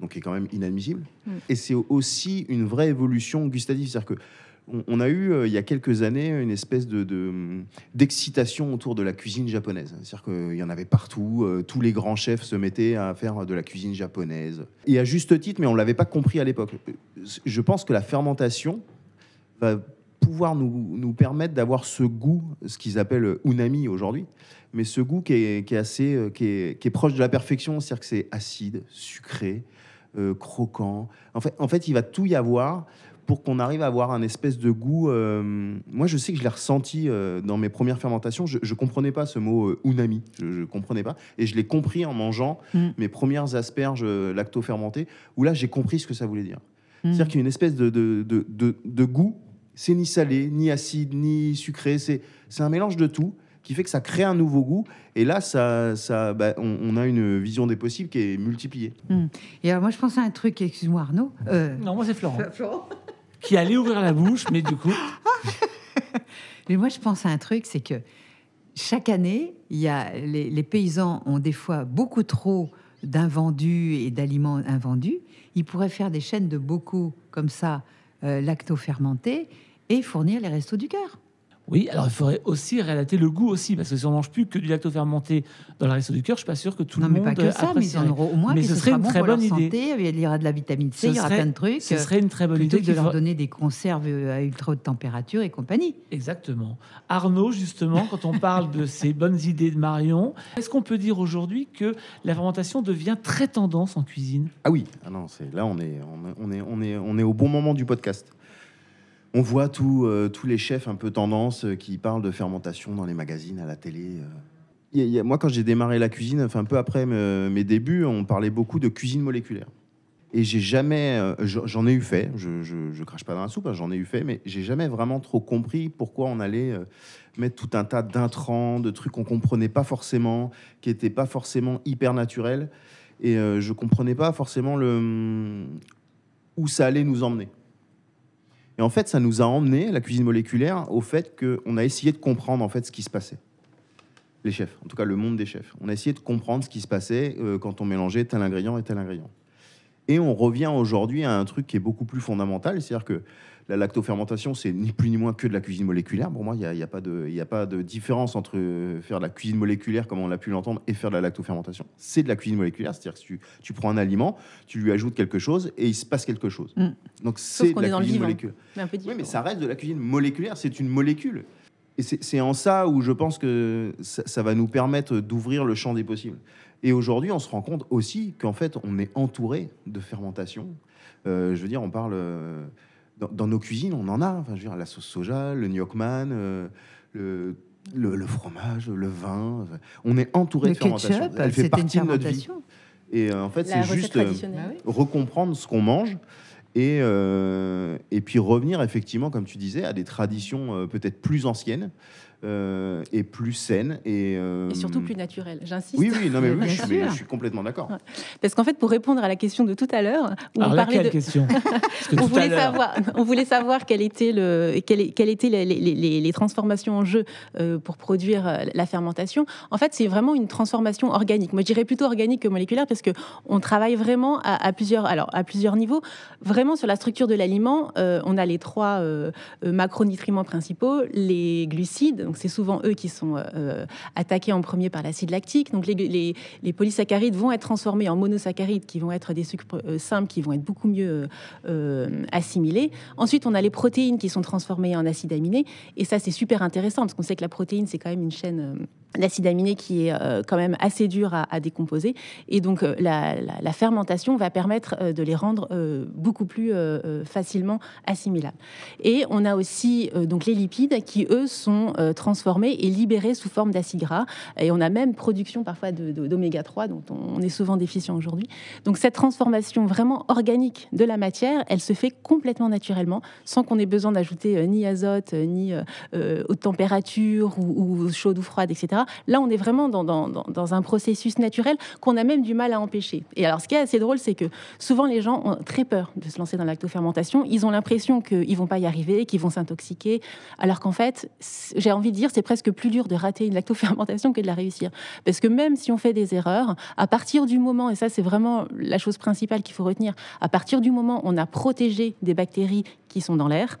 donc qui est quand même inadmissible. Et c'est aussi une vraie évolution gustative. C'est-à-dire que on a eu euh, il y a quelques années une espèce de, d'excitation autour de la cuisine japonaise. C'est-à-dire qu'il y en avait partout, euh, tous les grands chefs se mettaient à faire de la cuisine japonaise. Et à juste titre, mais on ne l'avait pas compris à l'époque. Je pense que la fermentation va pouvoir nous, permettre d'avoir ce goût, ce qu'ils appellent unami aujourd'hui, mais ce goût qui est, assez, euh, qui est, proche de la perfection, c'est-à-dire que c'est acide, sucré, croquant. En fait, en fait, il va tout y avoir pour qu'on arrive à avoir un espèce de goût. euh, moi, je sais que je l'ai ressenti euh, dans mes premières fermentations. Je ne comprenais pas ce mot euh, unami. Je ne comprenais pas. Et je l'ai compris en mangeant Mm. mes premières asperges lacto-fermentées, où là, j'ai compris ce que ça voulait dire. Mm. C'est-à-dire qu'il y a une espèce de, de, de, de- de goût. C'est ni salé, ni acide, ni sucré. C'est c'est un mélange de tout qui fait que ça crée un nouveau goût. Et là, ça, ça, bah, on, on a une vision des possibles qui est multipliée. Et alors, moi, je pense à un truc, excuse-moi Arnaud. Euh, Non, moi c'est Florent Florent qui allait ouvrir la bouche, mais du coup, Mais moi, je pense à un truc, c'est que chaque année, il y a, les, paysans ont des fois beaucoup trop d'invendus et d'aliments invendus. Ils pourraient faire des chaînes de beaucoup comme ça, euh, lacto-fermentés, et fournir les restos du cœur. Oui. Alors il faudrait aussi relater le goût aussi, parce que si on mange plus que du lacto fermenté dans le resto du cœur, je suis pas sûr que tout non, le mais monde pas que ça, mais ils en auront au moins. Mais ce ce serait sera une bon très bonne idée. santé, Il y aura de la vitamine C, Ce il y aura serait- plein de trucs. Ce serait une très bonne plutôt idée de leur donner des conserves euh, à ultra haute température et compagnie. Exactement. Arnaud, justement, quand on parle de ces bonnes idées de Marion, est-ce qu'on peut dire aujourd'hui que la fermentation devient très tendance en cuisine? Ah oui, ah non, c'est là on est, on est, on est, on est au bon moment du podcast. On voit tous euh, tous les chefs un peu tendance euh, qui parlent de fermentation dans les magazines, à la télé. euh. Moi, quand j'ai démarré la cuisine, enfin un peu après me- mes débuts, on parlait beaucoup de cuisine moléculaire. Et j'ai jamais, j'en ai eu fait, je, je, crache pas dans la soupe, hein, j'en ai eu fait, mais j'ai jamais vraiment trop compris pourquoi on allait mettre tout un tas d'intrants, de trucs qu'on comprenait pas forcément, qui n'étaient pas forcément hyper naturels. Et euh, je comprenais pas forcément le, où ça allait nous emmener. Et en fait, ça nous a emmené, la cuisine moléculaire, au fait qu'on a essayé de comprendre en fait ce qui se passait. Les chefs, en tout cas le monde des chefs. On a essayé de comprendre ce qui se passait euh, quand on mélangeait tel ingrédient et tel ingrédient. Et on revient aujourd'hui à un truc qui est beaucoup plus fondamental, c'est-à-dire que la lactofermentation, c'est ni plus ni moins que de la cuisine moléculaire. Pour moi, il n'y a, y a pas de- il y a pas de différence entre faire de la cuisine moléculaire, comme on l'a pu l'entendre, et faire de la lactofermentation. C'est de la cuisine moléculaire, c'est-à-dire que tu, tu prends un aliment, tu lui ajoutes quelque chose, et il se passe quelque chose. Mm. Donc c'est de la cuisine vivant. moléculaire. Mais Oui, mais ça reste de la cuisine moléculaire, c'est une molécule. Et c'est c'est en ça où je pense que ça, ça va nous permettre d'ouvrir le champ des possibles. Et aujourd'hui, on se rend compte aussi qu'en fait, on est entouré de fermentation. Euh, je veux dire, on parle euh, dans, dans nos cuisines, on en a. Enfin, je veux dire, la sauce soja, le gnocchman, euh, le, le, le fromage, le vin. On est entouré Le de fermentation. ketchup, Elle fait partie de notre vie. Et euh, en fait, c'est juste euh. Bah oui. recomprendre ce qu'on mange et, euh, et puis revenir effectivement, comme tu disais, à des traditions euh, peut-être plus anciennes euh, et plus saines. Et, euh, Et surtout plus naturel, j'insiste. Oui, oui, non, mais, oui, je, suis- mais sûr. je suis complètement d'accord. Ouais. Parce qu'en fait, pour répondre à la question de tout à l'heure, Alors on parlait de... question? On voulait, savoir, on voulait savoir quelles étaient, le, quelles étaient les, les- les- les transformations en jeu euh, pour produire euh, la fermentation. En fait, c'est vraiment une transformation organique. Moi, je dirais plutôt organique que moléculaire parce que on travaille vraiment à, à plusieurs, alors, à plusieurs niveaux. Vraiment, sur la structure de l'aliment, euh, on a les trois macronutriments principaux. Les glucides, c'est souvent eux qui sont euh, attaqués en premier par l'acide lactique. Donc les, polysaccharides vont être transformés en monosaccharides qui vont être des sucres euh, simples qui vont être beaucoup mieux euh, euh, assimilés. Ensuite, on a les protéines qui sont transformées en acides aminés. Et ça, c'est super intéressant parce qu'on sait que la protéine, c'est quand même une chaîne d'acides aminés qui est euh, quand même assez dure à, décomposer. Et donc, euh, la, fermentation va permettre euh, de les rendre beaucoup plus facilement assimilables. Et on a aussi donc les lipides qui, eux, sont transformés et libérés sous forme d'acides gras. Et on a même production parfois d'oméga 3, dont on est souvent déficient aujourd'hui. Donc cette transformation vraiment organique de la matière, elle se fait complètement naturellement, sans qu'on ait besoin d'ajouter ni azote, ni haute température ou chaude ou froide, etc. Là, on est vraiment dans, un processus naturel qu'on a même du mal à empêcher. Et alors, ce qui est assez drôle, c'est que souvent les gens ont très peur de se lancer dans lactofermentation. Ils ont l'impression qu'ils vont pas y arriver, qu'ils vont s'intoxiquer, alors qu'en fait, j'ai envie de dire, c'est presque plus dur de rater une lactofermentation que de la réussir. Parce que même si on fait des erreurs, à partir du moment, et ça c'est vraiment la chose principale qu'il faut retenir, à partir du moment où on a protégé des bactéries qui sont dans l'air,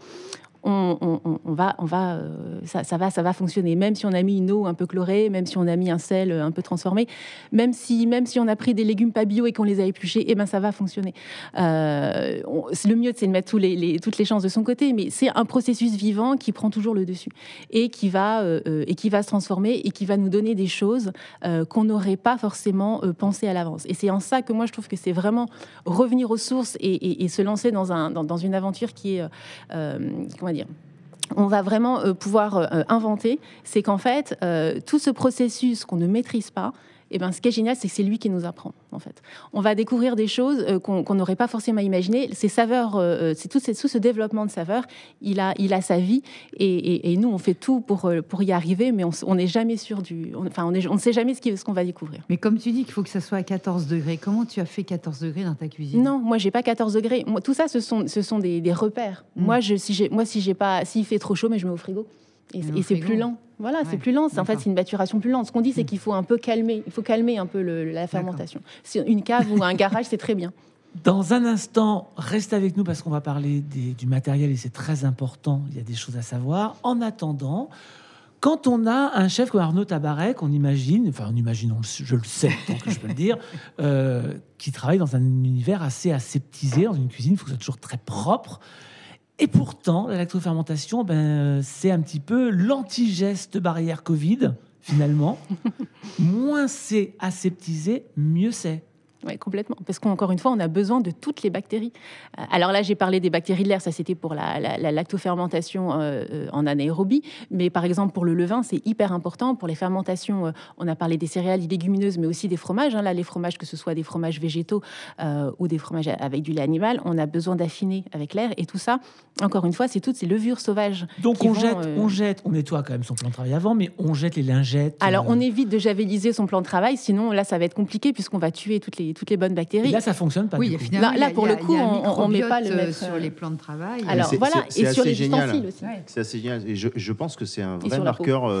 on, va, on va, euh, ça, va, ça va fonctionner. Même si on a mis une eau un peu chlorée, même si on a mis un sel un peu transformé, même si, même si on a pris des légumes pas bio et qu'on les a épluchés, eh ben ça va fonctionner. Euh, le mieux, c'est de mettre tous les, toutes les chances de son côté, mais c'est un processus vivant qui prend toujours le dessus et qui va, euh, et qui va se transformer et qui va nous donner des choses qu'on n'aurait pas forcément pensé à l'avance. Et c'est en ça que moi je trouve que c'est vraiment revenir aux sources et, se lancer dans, un, dans, une aventure qui est on va vraiment euh, pouvoir euh, inventer, c'est qu'en fait, euh, tout ce processus qu'on ne maîtrise pas, et ben, ce qui est génial, c'est que c'est lui qui nous apprend, en fait. On va découvrir des choses euh, qu'on n'aurait pas forcément imaginées. Ces saveurs, euh, euh, c'est tout, tout, ce développement de saveurs, il a, il a sa vie. Et, nous, on fait tout pour, pour y arriver, mais on n'est jamais sûr du. enfin, on, on ne sait jamais ce qu'on va découvrir. Mais comme tu dis qu'il faut que ça soit à 14 degrés, comment tu as fait 14 degrés dans ta cuisine? Non, moi, j'ai pas 14 degrés. Moi, tout ça, ce sont, ce sont des, repères. Hmm. Moi, je, si j'ai, moi, si j'ai pas, s'il fait trop chaud, mais je mets au frigo. Et, c'est plus lent. Voilà, c'est plus lent. En fait, c'est une maturation plus lente. Ce qu'on dit, c'est mm. qu'il faut un peu calmer. Il faut calmer un peu la fermentation. Une cave ou un garage, c'est très bien. Dans un instant, reste avec nous parce qu'on va parler du matériel et c'est très important. Il y a des choses à savoir. En attendant, quand on a un chef comme Arnaud Tabarek, on imagine, enfin on imagine, je le sais, tant que je peux le dire, euh, qui travaille dans un univers assez aseptisé, dans une cuisine, il faut que ce soit toujours très propre. Et pourtant, la lactofermentation, ben, c'est un petit peu l'anti-geste barrière Covid, finalement. Moins c'est aseptisé, mieux c'est. Oui, complètement. Parce qu'encore une fois, on a besoin de toutes les bactéries. Euh, alors là, j'ai parlé des bactéries de l'air, ça c'était pour la, lactofermentation euh, euh, en anaérobie. Mais par exemple, pour le levain, c'est hyper important. Pour les fermentations, on a parlé des céréales, des légumineuses, mais aussi des fromages. Hein. Là, les fromages, que ce soit des fromages végétaux ou des fromages avec du lait animal, on a besoin d'affiner avec l'air. Et tout ça, encore une fois, c'est toutes ces levures sauvages. Donc on jette, on jette, on nettoie quand même son plan de travail avant, mais on jette les lingettes. Alors on évite de javeliser son plan de travail, sinon là, ça va être compliqué puisqu'on va tuer toutes les toutes les bonnes bactéries. là, ça fonctionne pas. Oui, Là, là, pour le coup, on ne met pas le mettre sur les plans de travail. Alors voilà, et sur les ustensiles aussi. C'est assez génial. Et je, je pense que c'est un vrai marqueur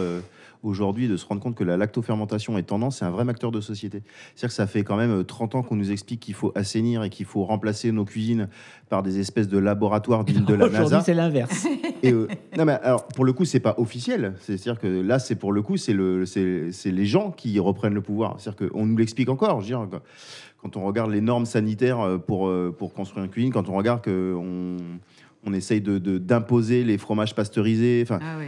aujourd'hui de se rendre compte que la lactofermentation est tendance, c'est un vrai acteur de société. C'est-à-dire que ça fait quand même 30 ans qu'on nous explique qu'il faut assainir et qu'il faut remplacer nos cuisines par des espèces de laboratoires dignes de la NASA. Aujourd'hui, c'est l'inverse. Euh, non, mais alors, pour le coup, c'est pas officiel. C'est-à-dire que là, c'est pour le coup, c'est le, les gens qui reprennent le pouvoir. C'est-à-dire qu'on nous l'explique encore. Je veux dire, quand on regarde les normes sanitaires euh, pour, euh, pour construire une cuisine, quand on regarde qu'on on essaye d'imposer de, les fromages pasteurisés. Enfin, ah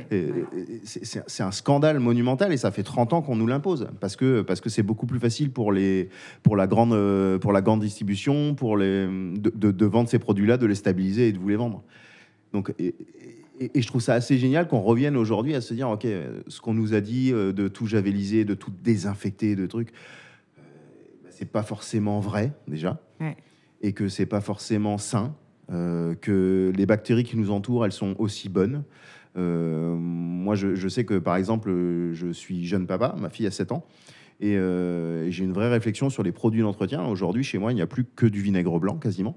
c'est un scandale monumental et ça fait 30 ans qu'on nous l'impose parce que parce que c'est beaucoup plus facile pour les pour la grande pour la grande distribution, pour les de, vendre ces produits-là, de les stabiliser et de vous les vendre. Donc et, je trouve ça assez génial qu'on revienne aujourd'hui à se dire ok, ce qu'on nous a dit euh, de tout javeliser, de tout désinfecter, de trucs, euh, bah, c'est pas forcément vrai déjà, et que c'est pas forcément sain euh, que les bactéries qui nous entourent, elles sont aussi bonnes. Euh, moi, je, sais que, par exemple, je suis jeune papa, ma fille a 7 ans, et, euh, j'ai une vraie réflexion sur les produits d'entretien. Aujourd'hui, chez moi, il n'y a plus que du vinaigre blanc, quasiment.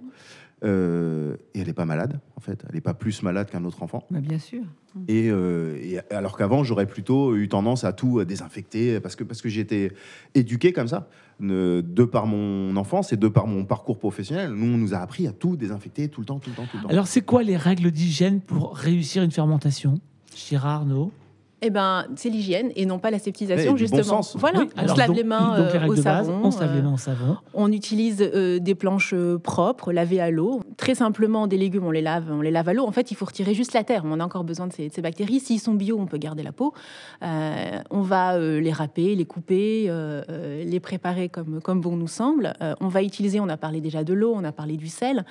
Euh, et elle n'est pas malade, en fait. Elle n'est pas plus malade qu'un autre enfant. Bah, bien sûr. Euh, et, alors qu'avant, j'aurais plutôt eu tendance à tout désinfecter parce que, parce que j'étais éduqué comme ça, de par mon enfance et de par mon parcours professionnel. Nous, on nous a appris à tout désinfecter tout le temps, tout le temps, tout le temps. Alors, c'est quoi les règles d'hygiène pour réussir une fermentation, Chirard, Arnaud eh ben, c'est l'hygiène et non pas l'aseptisation, justement. Voilà, on se lave les mains euh, au savon. On se lave les mains au savon. On utilise euh, des planches euh, propres, lavées à l'eau. Très simplement, des légumes, on les lave, on les lave à l'eau. En fait, il faut retirer juste la terre. On a encore besoin de ces, bactéries. S'ils sont bio, on peut garder la peau. on va les râper, les couper, les préparer comme, comme bon nous semble. on va utiliser, on a parlé déjà de l'eau, on a parlé du sel.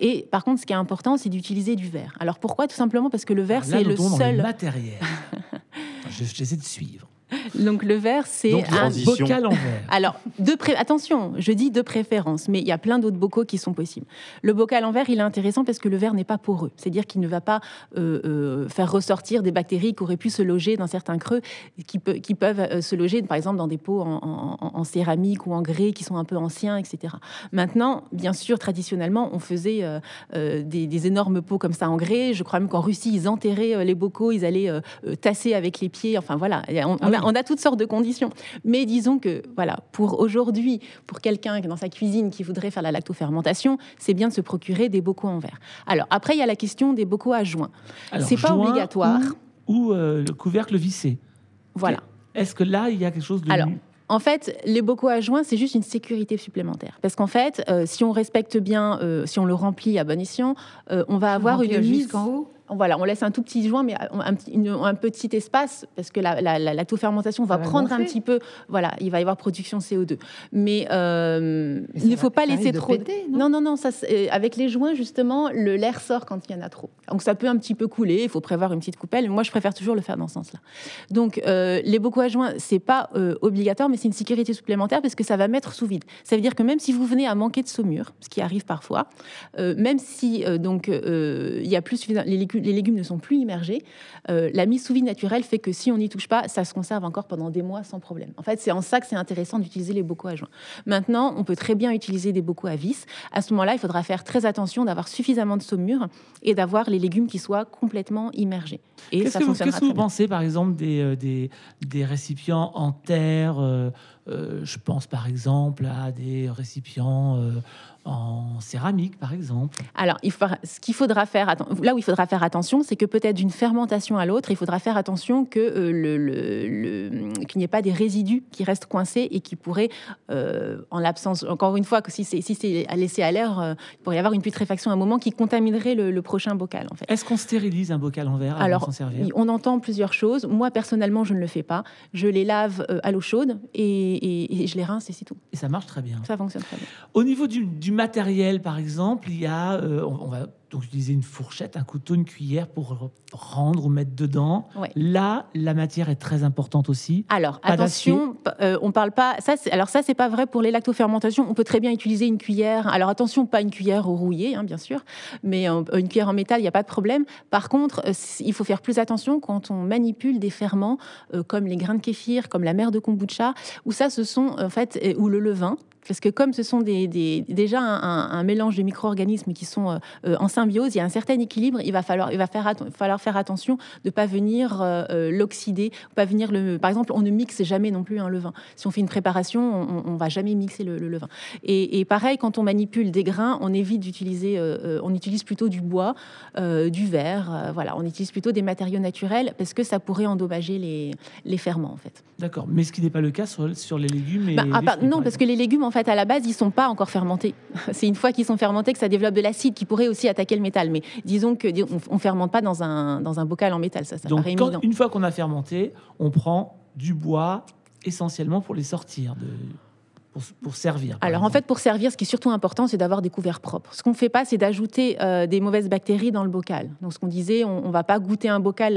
et par contre, ce qui est important, c'est d'utiliser du verre. Alors pourquoi? Tout simplement parce que le verre, c'est le seul. matériel. J'essaie de suivre. Donc le verre, c'est un bocal en verre. Alors, de attention, je dis de préférence, mais il y a plein d'autres bocaux qui sont possibles. Le bocal en verre, il est intéressant parce que le verre n'est pas poreux, c'est-à-dire qu'il ne va pas euh, euh, faire ressortir des bactéries qui auraient pu se loger dans certains creux, qui, qui peuvent euh, se loger, par exemple, dans des pots en, céramique ou en grès qui sont un peu anciens, etc. Maintenant, bien sûr, traditionnellement, on faisait des, des, énormes pots comme ça en grès. Je crois même qu'en Russie, ils enterraient les bocaux, ils allaient tasser avec les pieds. Enfin voilà, on, a, on a toutes sortes de conditions. Mais disons que, voilà, pour aujourd'hui, pour quelqu'un qui est dans sa cuisine qui voudrait faire la lactofermentation, c'est bien de se procurer des bocaux en verre. Alors, après, il y a la question des bocaux à joint. C'est pas obligatoire. Ou, euh, le couvercle vissé. Voilà. Est-ce que là, il y a quelque chose de. Alors, en fait, les bocaux à joint, c'est juste une sécurité supplémentaire. Parce qu'en fait, euh, si on respecte bien, euh, si on le remplit à bon escient, on va avoir une mise jusqu'en haut? Voilà, on laisse un tout petit joint, mais un, petit espace, parce que la, la, la, fermentation va, prendre un petit peu. Voilà, il va y avoir production CO2. Mais, euh, il ne faut pas laisser trop. non, non, non. Ça, euh, avec les joints, justement, l'air sort quand il y en a trop. Donc ça peut un petit peu couler. Il faut prévoir une petite coupelle. Moi, je préfère toujours le faire dans ce sens-là. Donc euh, les bocaux à joints, c'est pas obligatoire, mais c'est une sécurité supplémentaire parce que ça va mettre sous vide. Ça veut dire que même si vous venez à manquer de saumure, ce qui arrive parfois, même si donc il y a plus les les légumes ne sont plus immergés, euh, la mise sous vide naturelle fait que si on n'y touche pas, ça se conserve encore pendant des mois sans problème. En fait, c'est en ça que c'est intéressant d'utiliser les bocaux à joint. Maintenant, on peut très bien utiliser des bocaux à vis. À ce moment-là, il faudra faire très attention d'avoir suffisamment de saumure et d'avoir les légumes qui soient complètement immergés. Qu'est-ce que, vous, que vous pensez, par exemple, des, euh, des, des récipients en terre euh, Je pense, par exemple, à des récipients en céramique, par exemple Alors, il ce qu'il faudra faire, là où il faudra faire attention, c'est que peut-être d'une fermentation à l'autre, il faudra faire attention que euh, le, qu'il n'y ait pas des résidus qui restent coincés et qui pourraient, euh, en l'absence, encore une fois, que si c'est si c'est laissé à l'air, euh, il pourrait y avoir une putréfaction à un moment qui contaminerait le, prochain bocal. En fait. Est-ce qu'on stérilise un bocal en verre Alors, s'en servir on entend plusieurs choses. Moi, personnellement, je ne le fais pas. Je les lave à l'eau chaude et, je les rince et c'est tout. Et ça marche très bien. Ça fonctionne très bien. Au niveau du, du matériel, par exemple, il y a, euh, on, va donc utiliser une fourchette, un couteau, une cuillère pour rendre ou mettre dedans. Là, la matière est très importante aussi. Alors attention, euh, on parle pas. Ça, alors ça, c'est pas vrai pour les lactofermentations. On peut très bien utiliser une cuillère. Alors attention, pas une cuillère rouillée, hein, bien sûr, mais euh, une cuillère en métal, il n'y a pas de problème. Par contre, il faut faire plus attention quand on manipule des ferments comme les grains de kéfir, comme la mer de kombucha, où ça, ce sont en fait, ou le levain parce que comme ce sont des, déjà un, mélange de micro-organismes qui sont euh, euh, en symbiose, il y a un certain équilibre. Il va falloir, il va faire, falloir faire attention de ne pas venir euh, l'oxyder, pas venir le. Par exemple, on ne mixe jamais non plus un levain. Si on fait une préparation, on, ne va jamais mixer le, levain. Et, pareil, quand on manipule des grains, on évite d'utiliser, on utilise plutôt du bois, du verre. voilà, on utilise plutôt des matériaux naturels parce que ça pourrait endommager les, les ferments en fait. D'accord, mais ce qui n'est pas le cas sur, sur les légumes. Et bah, non, parce que les légumes en fait, à la base, ils sont pas encore fermentés. C'est une fois qu'ils sont fermentés que ça développe de l'acide qui pourrait aussi attaquer le métal. Mais disons que on, fermente pas dans un, dans un bocal en métal. Ça, ça Donc, une fois qu'on a fermenté, on prend du bois essentiellement pour les sortir de, pour, servir Alors en fait, pour servir, ce qui est surtout important, c'est d'avoir des couverts propres. Ce qu'on ne fait pas, c'est d'ajouter euh, des mauvaises bactéries dans le bocal. Donc ce qu'on disait, on ne va pas goûter un bocal,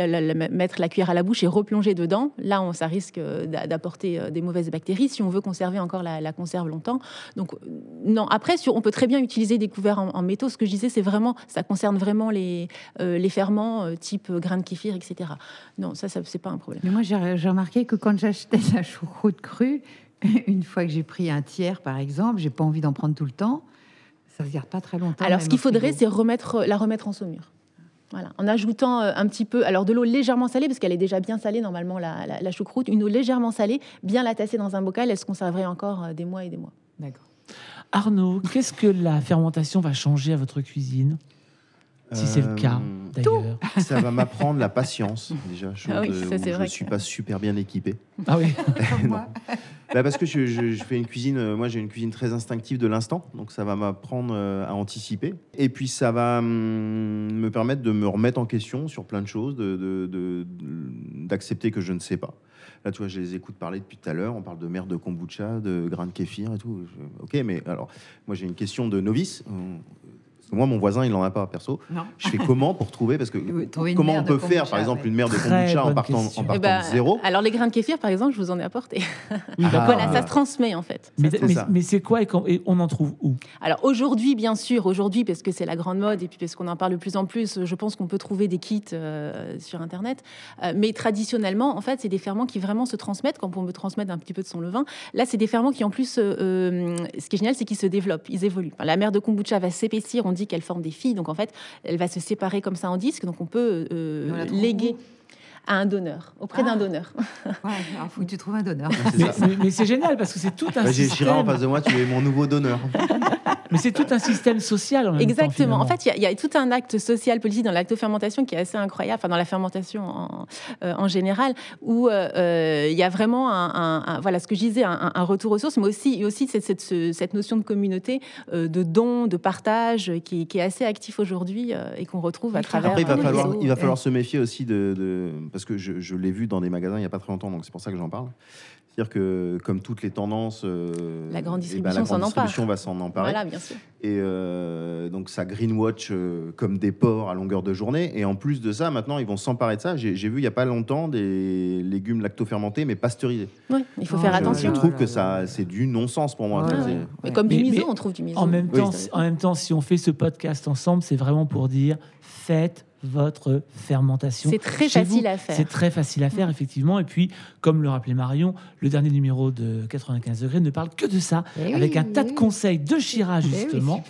mettre la cuillère à la bouche et replonger dedans. Là, on, ça risque euh, d'apporter euh, des mauvaises bactéries si on veut conserver encore la, conserve longtemps. Donc non, après, sur, on peut très bien utiliser des couverts en, métaux. Ce que je disais, c'est vraiment, ça concerne vraiment les, les ferments type grains de kéfir, etc. Non, ça, ça c'est pas un problème. Mais moi, j'ai remarqué que quand j'achetais la choucroute crue, une fois que j'ai pris un tiers, par exemple, j'ai pas envie d'en prendre tout le temps. Ça ne se garde pas très longtemps. Alors, ce qu'il faudrait, c'est remettre, la remettre en saumure. Voilà. En ajoutant euh, un petit peu, alors de l'eau légèrement salée, parce qu'elle est déjà bien salée normalement, la, choucroute, une eau légèrement salée, bien la tasser dans un bocal, elle se conserverait encore euh, des mois et des mois. D'accord. Arnaud, qu'est-ce que la fermentation va changer à votre cuisine? Si c'est le cas, euh, d'ailleurs. Ça va m'apprendre la patience, déjà. Je, ah je ne suis pas super bien équipé. Ah oui bah Parce que je, fais une cuisine, euh, moi j'ai une cuisine très instinctive de l'instant, donc ça va m'apprendre euh, à anticiper. Et puis ça va hum, me permettre de me remettre en question sur plein de choses, d'accepter de, que je ne sais pas. Là, tu vois, je les écoute parler depuis tout à l'heure. On parle de mer de kombucha, de grains de kéfir et tout. ok, mais alors, moi, j'ai une question de novice moi, mon voisin, il n'en a pas, perso. Je fais comment pour trouver Parce que comment on peut faire, par exemple, une mer de kombucha en partant, en partant eh ben, de zéro Alors, les grains de kéfir, par exemple, je vous en ai apporté. Donc voilà, ça se transmet, en fait. Mais, c'est quoi et, on en trouve où? Alors, aujourd'hui, bien sûr, aujourd'hui, parce que c'est la grande mode et puis parce qu'on en parle de plus en plus, je pense qu'on peut trouver des kits euh, sur Internet. Euh, mais traditionnellement, en fait, c'est des ferments qui vraiment se transmettent, quand on veut transmettre un petit peu de son levain. Là, c'est des ferments qui, en plus, euh, ce qui est génial, c'est qu'ils se développent, ils évoluent. la mer de kombucha va s'épaissir, on qu'elle forme des filles. Donc en fait, elle va se séparer comme ça en disque. Donc on peut euh, léguer. À un donneur, auprès d'un Ah. donneur. Ouais, alors faut que tu trouves un donneur. Mais, ça. mais- mais c'est génial parce que c'est tout un Bah, J'ai Chira en système. face de moi, tu es mon nouveau donneur. Mais c'est tout un système social en même temps. Exactement. En fait, il y a- il y, a tout un acte social politique dans lactofermentation qui est assez incroyable, enfin dans la fermentation en, euh, en général, où euh, euh, il y a vraiment un, un- un- voilà ce que je disais, un, retour aux sources, mais aussi, aussi cette, cette, ce- cette notion de communauté, euh, de don, de partage, euh, qui, qui est assez actif aujourd'hui euh, et qu'on retrouve à travers. Après, il va les falloir, réseaux. il va falloir se méfier aussi de, de- parce que je, je l'ai vu dans des magasins il n'y a pas très longtemps, donc c'est pour ça que j'en parle. C'est-à-dire que comme toutes les tendances, euh, La grande eh ben, distribution la grande distribution va s'en emparer. Voilà, bien sûr. Et euh, donc ça greenwatch euh, comme des porcs à longueur de journée. Et en plus de ça, maintenant ils vont s'emparer de ça. J'ai j'ai vu il y a pas longtemps des légumes lactofermentés mais pasteurisés. Oui, il faut Oh, faire je- attention. je trouve que ça c'est du non-sens pour moi. Ouais, ouais. Mais comme Mais- du miso, mais on trouve du miso. En même, Oui. temps, si- en même temps, si on fait ce podcast ensemble, c'est vraiment pour dire faites votre fermentation. C'est très facile vous. à faire. C'est très facile à faire, effectivement. Et puis, comme le rappelait Marion, le dernier numéro de 95 degrés ne parle que de ça, Eh avec oui, un tas eh de oui. conseils de Chira, Eh oui, justement.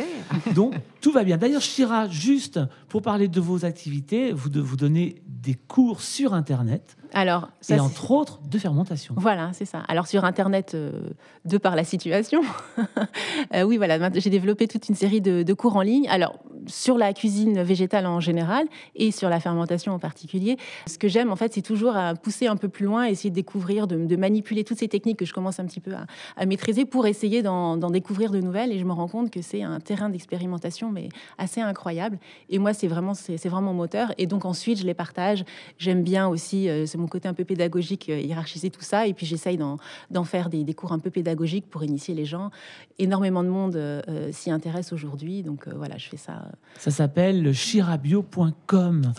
Donc, tout va bien. D'ailleurs, Chira, juste pour parler de vos activités, vous, de, vous donnez des cours sur Internet, Alors, ça, et entre autres de fermentation. Voilà, c'est ça. Alors sur Internet, euh, de par la situation, euh, oui, voilà, j'ai développé toute une série de, de cours en ligne. Alors sur la cuisine végétale en général et sur la fermentation en particulier. Ce que j'aime, en fait, c'est toujours à pousser un peu plus loin, essayer de découvrir, de, manipuler toutes ces techniques que je commence un petit peu à, maîtriser pour essayer d'en découvrir de nouvelles. Et je me rends compte que c'est un terrain d'expérimentation, mais assez incroyable. Et moi, c'est vraiment, c'est vraiment moteur. Et donc ensuite, je les partage. J'aime bien aussi, euh, c'est mon côté un peu pédagogique, euh, hiérarchiser tout ça. Et puis j'essaye d'en faire des, cours un peu pédagogiques pour initier les gens. Énormément de monde euh, s'y intéresse aujourd'hui. Donc voilà, je fais ça. Ça s'appelle le chirabio.com.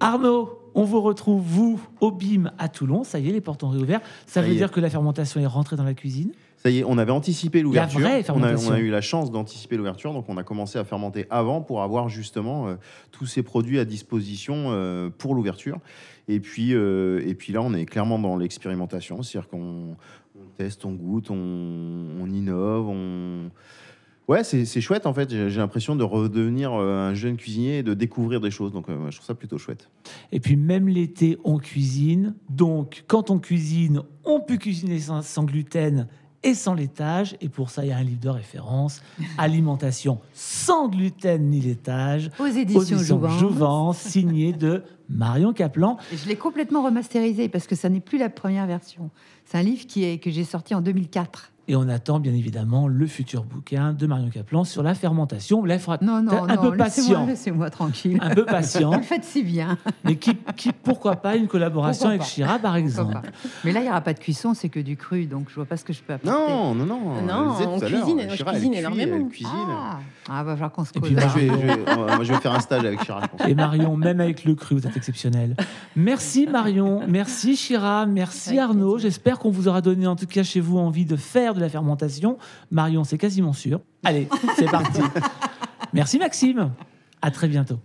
Arnaud, on vous retrouve, vous, au BIM à Toulon. Ça y est, les portes ont réouvert. Ça Ça veut dire que la fermentation est rentrée dans la cuisine. Ça y est, on avait anticipé l'ouverture. vraie On on a eu la chance d'anticiper l'ouverture, donc on a commencé à fermenter avant pour avoir justement euh, tous ces produits à disposition euh, pour l'ouverture. Et puis, euh, et puis là, on est clairement dans l'expérimentation, c'est-à-dire qu'on on teste, on goûte, on, on innove, on. Ouais, c'est chouette en fait. J'ai l'impression de redevenir euh, un jeune cuisinier et de découvrir des choses. Donc, euh, je trouve ça plutôt chouette. Et puis même l'été, on cuisine. Donc quand on cuisine, on peut cuisiner sans, sans gluten et sans laitage. Et pour ça, il y a un livre de référence, Alimentation sans gluten ni laitage, Aux aux éditions Jouvence. Jouvence, signé de Marion Caplan. Et Je l'ai complètement remasterisé parce que ça n'est plus la première version. C'est un livre qui est, que j'ai sorti en 2004. Et on attend bien évidemment le futur bouquin de Marion Caplan sur la fermentation. Là, il faudra Non, non, un non, peu patient. Laissez-moi tranquille. Un peu Vous patient, le faites si bien. mais qui, qui, pourquoi pas une collaboration Pourquoi avec pas Chira, par exemple. Mais là, il n'y aura pas de cuisson, c'est que du cru, donc je vois pas ce que je peux apporter. Non, non, non. Non, je on tout à l'heure, cuisine, je Chira, elle cuisine cuit, énormément. Elle cuisine. Ah, ah va falloir qu'on se puis, Moi, bah, je vais, je vais- moi, je vais faire un stage avec Chira. je pense. Et Marion, même avec le cru, vous êtes exceptionnel. Merci Marion, merci Chira, merci Arnaud. J'espère qu'on vous aura donné en tout cas chez vous envie de faire de la fermentation. Marion, c'est quasiment sûr. Allez, c'est parti. Merci Maxime. À très bientôt.